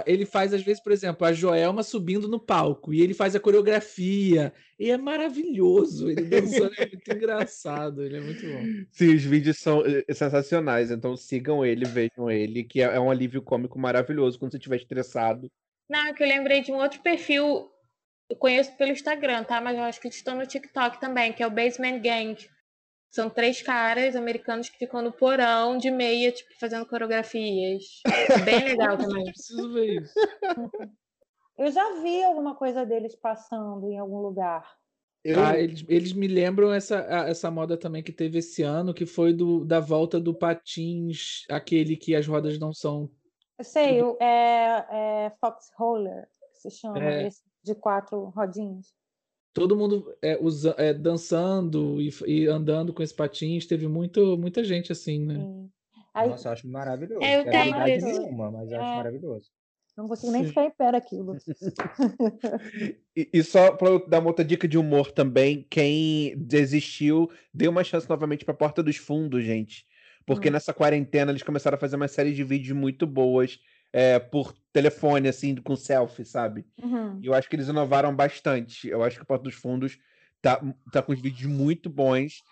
ele faz, às vezes, por exemplo, a Joelma subindo no palco e ele faz a coreografia. E é maravilhoso. Ele dançando é muito engraçado. Ele é muito bom. Sim, os vídeos são eh, sensacionais, então sigam ele, vejam ele, que é, é um alívio cômico maravilhoso quando você estiver estressado. Não, que eu lembrei de um outro perfil. Eu conheço pelo Instagram, tá? Mas eu acho que eles estão no TikTok também, que é o Basement Gang. São três caras americanos que ficam no porão de meia, tipo, fazendo coreografias. Bem [LAUGHS] legal também. Preciso ver isso. Eu já vi alguma coisa deles passando em algum lugar. Eu, Ah, eles, eles me lembram essa, essa moda também que teve esse ano, que foi do, da volta do patins, aquele que as rodas não são. Eu sei, o- é, é Fox Roller, que se chama, É. esse de quatro rodinhas. Todo mundo é, usa, é, dançando e, e andando com esses patins. Teve muito, muita gente assim, né? Sim. Aí, Nossa, eu acho maravilhoso. É, eu Não tenho esse. nenhuma, mas eu acho É. maravilhoso. não consigo nem ficar em pé daquilo. [LAUGHS] [LAUGHS] E, e só pra eu dar uma outra dica de humor também, quem desistiu, dê uma chance novamente pra Porta dos Fundos, gente. Porque Hum. nessa quarentena eles começaram a fazer uma série de vídeos muito boas é, por telefone, assim, com selfie, sabe? Uhum. E eu acho que eles inovaram bastante. Eu acho que o Porta dos Fundos tá, tá com os vídeos muito bons.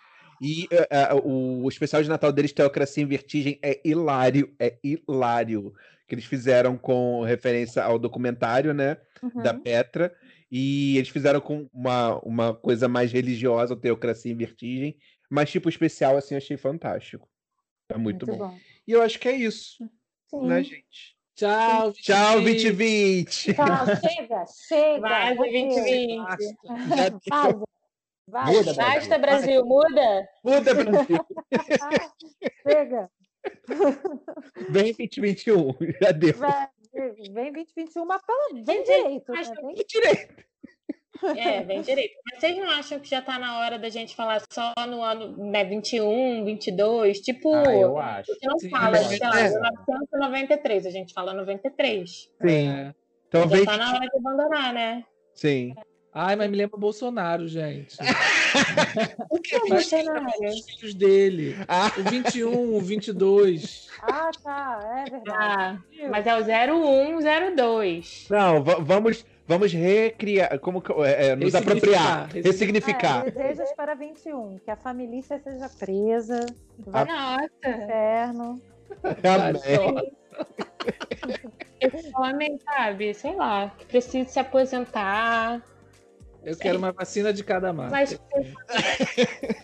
E é, é, o, o especial de Natal deles, Teocracia em Vertigem, é hilário, é hilário. Que eles fizeram com referência ao documentário, né? da Uhum. Petra, e eles fizeram com uma, uma coisa mais religiosa, Teocracia em Vertigem, mas tipo especial assim, eu achei fantástico. É muito, bom. bom. E eu acho que é isso, Sim. né, gente? Tchau, Tchau, 2020. 2020! Tchau, chega, chega. Vaza adeus. 2020. Já deu. Vaza. Vaza. Muda, Basta, Brasil, muda. Muda, Brasil! [LAUGHS] Chega. Vem 2021, já deu. Vai, Vem 2021, mas pelo, vem direito. Né? Vem direito. É, bem direito. Mas vocês não acham que já tá na hora da gente falar só no ano né, 21, 22? Tipo, Ah, eu acho. a gente não Sim, fala, sei lá, é. 1993, a gente fala 93. Sim. É. Então Já tá na hora de abandonar, né? Sim. Ai, mas me lembra o Bolsonaro, gente. [LAUGHS] O que é Bolsonaro? Os filhos dele. Ah, O 21, o 22. Ah, tá. É verdade. Ah, mas é o 0102. não, va- vamos, vamos recriar, como é, é, nos Ressignificar, apropriar, ressignificar. ressignificar. É, desejos para 21. Que a família seja presa, vai pro Nossa, inferno. Amém. esse homem, sabe, sei lá, que precisa se aposentar. Eu quero uma vacina de cada marca. Mas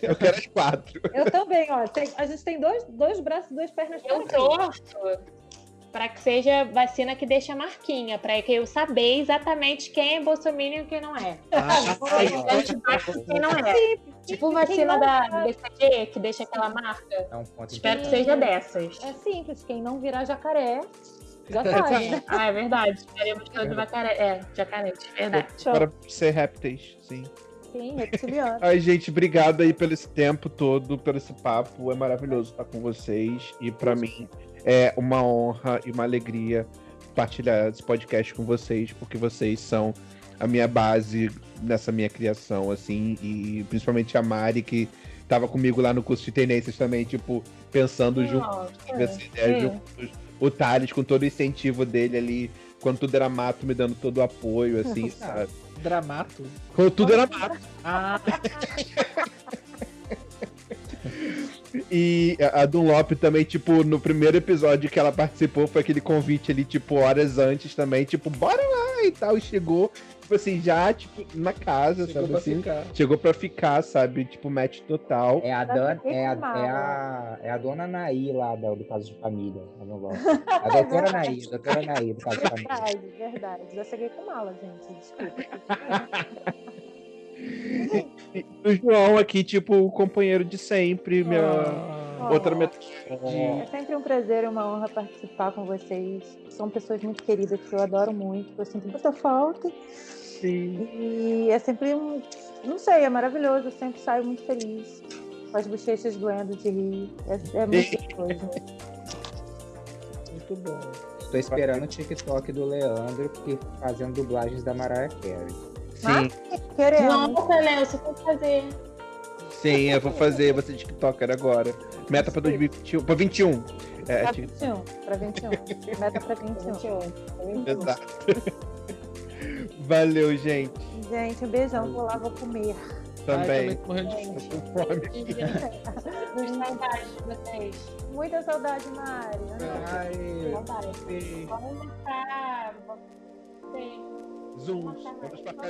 Eu quero as quatro. Eu também, ó. tem- a gente tem dois, dois braços e duas pernas eu torço para que seja vacina que deixa a marquinha, para que eu saber exatamente quem é bolsominion e quem não é. Ah, Aí a gente bate quem não é. Tipo vacina não da sabe. BCG, que deixa aquela marca. É um ponto Espero que seja dessas. É simples, quem não virar jacaré, já [LAUGHS] sabe, né? Ah, é verdade. Esperemos todos jacaré. É, jacaré, de verdade. Para ser répteis, sim. Sim, reptiliano. [LAUGHS] Ai, gente, obrigado aí pelo esse tempo todo, pelo esse papo. É maravilhoso estar com vocês. E pra mim é uma honra e uma alegria partilhar esse podcast com vocês, porque vocês são a minha base nessa minha criação, assim, e principalmente a Mari, que tava comigo lá no curso de tendências também, tipo, pensando junto Nossa, nessa ideia é. juntos. O Thales, com todo o incentivo dele ali, quando tudo era mato, me dando todo o apoio, assim, [LAUGHS] sabe? Dramato. Quando tudo era mato. Ah, [LAUGHS] E a a Dunlop também, tipo, no primeiro episódio que ela participou, foi aquele convite ali, tipo, horas antes também, tipo, bora lá e tal. E chegou, tipo assim, já, tipo, na casa, chegou sabe pra assim? ficar. Chegou pra ficar, sabe? Tipo, match total. É a, Já Dan, é, a, é, a, é a dona Naí lá do, do caso de família. Eu não gosto. A [LAUGHS] doutora Naí, a doutora Naí do caso de família. Verdade, verdade. Já cheguei com mala, gente. Desculpa. [LAUGHS] E [LAUGHS] o João aqui, tipo, o companheiro de sempre, minha Ah. outra metade. É sempre um prazer e uma honra participar com vocês. São pessoas muito queridas que eu adoro muito, que eu sinto muita falta. Sim. E é sempre um. Não sei, é maravilhoso. Eu sempre saio muito feliz. com as bochechas doendo de rir. É, é muito coisa. Muito bom. Tô esperando o TikTok do Leandro que fazendo dublagens da Mariah Carey. Sim, Queremos. Nossa, Léo, você tem que fazer. sim, eu vou fazer, vou ser TikToker agora. Meta pra 2021. Pra 21. É, Pra tik- 21. Pra 21. Meta pra 21. exato. [LAUGHS] Valeu, gente. Gente, um beijão. Vou lá, vou comer. Ai, Também. tô morrendo de fome. Tô com fome. Com saudade de vocês. Muita saudade, Mari. Ai, Saudade. Vamos. Sim zooms, vamos para cá.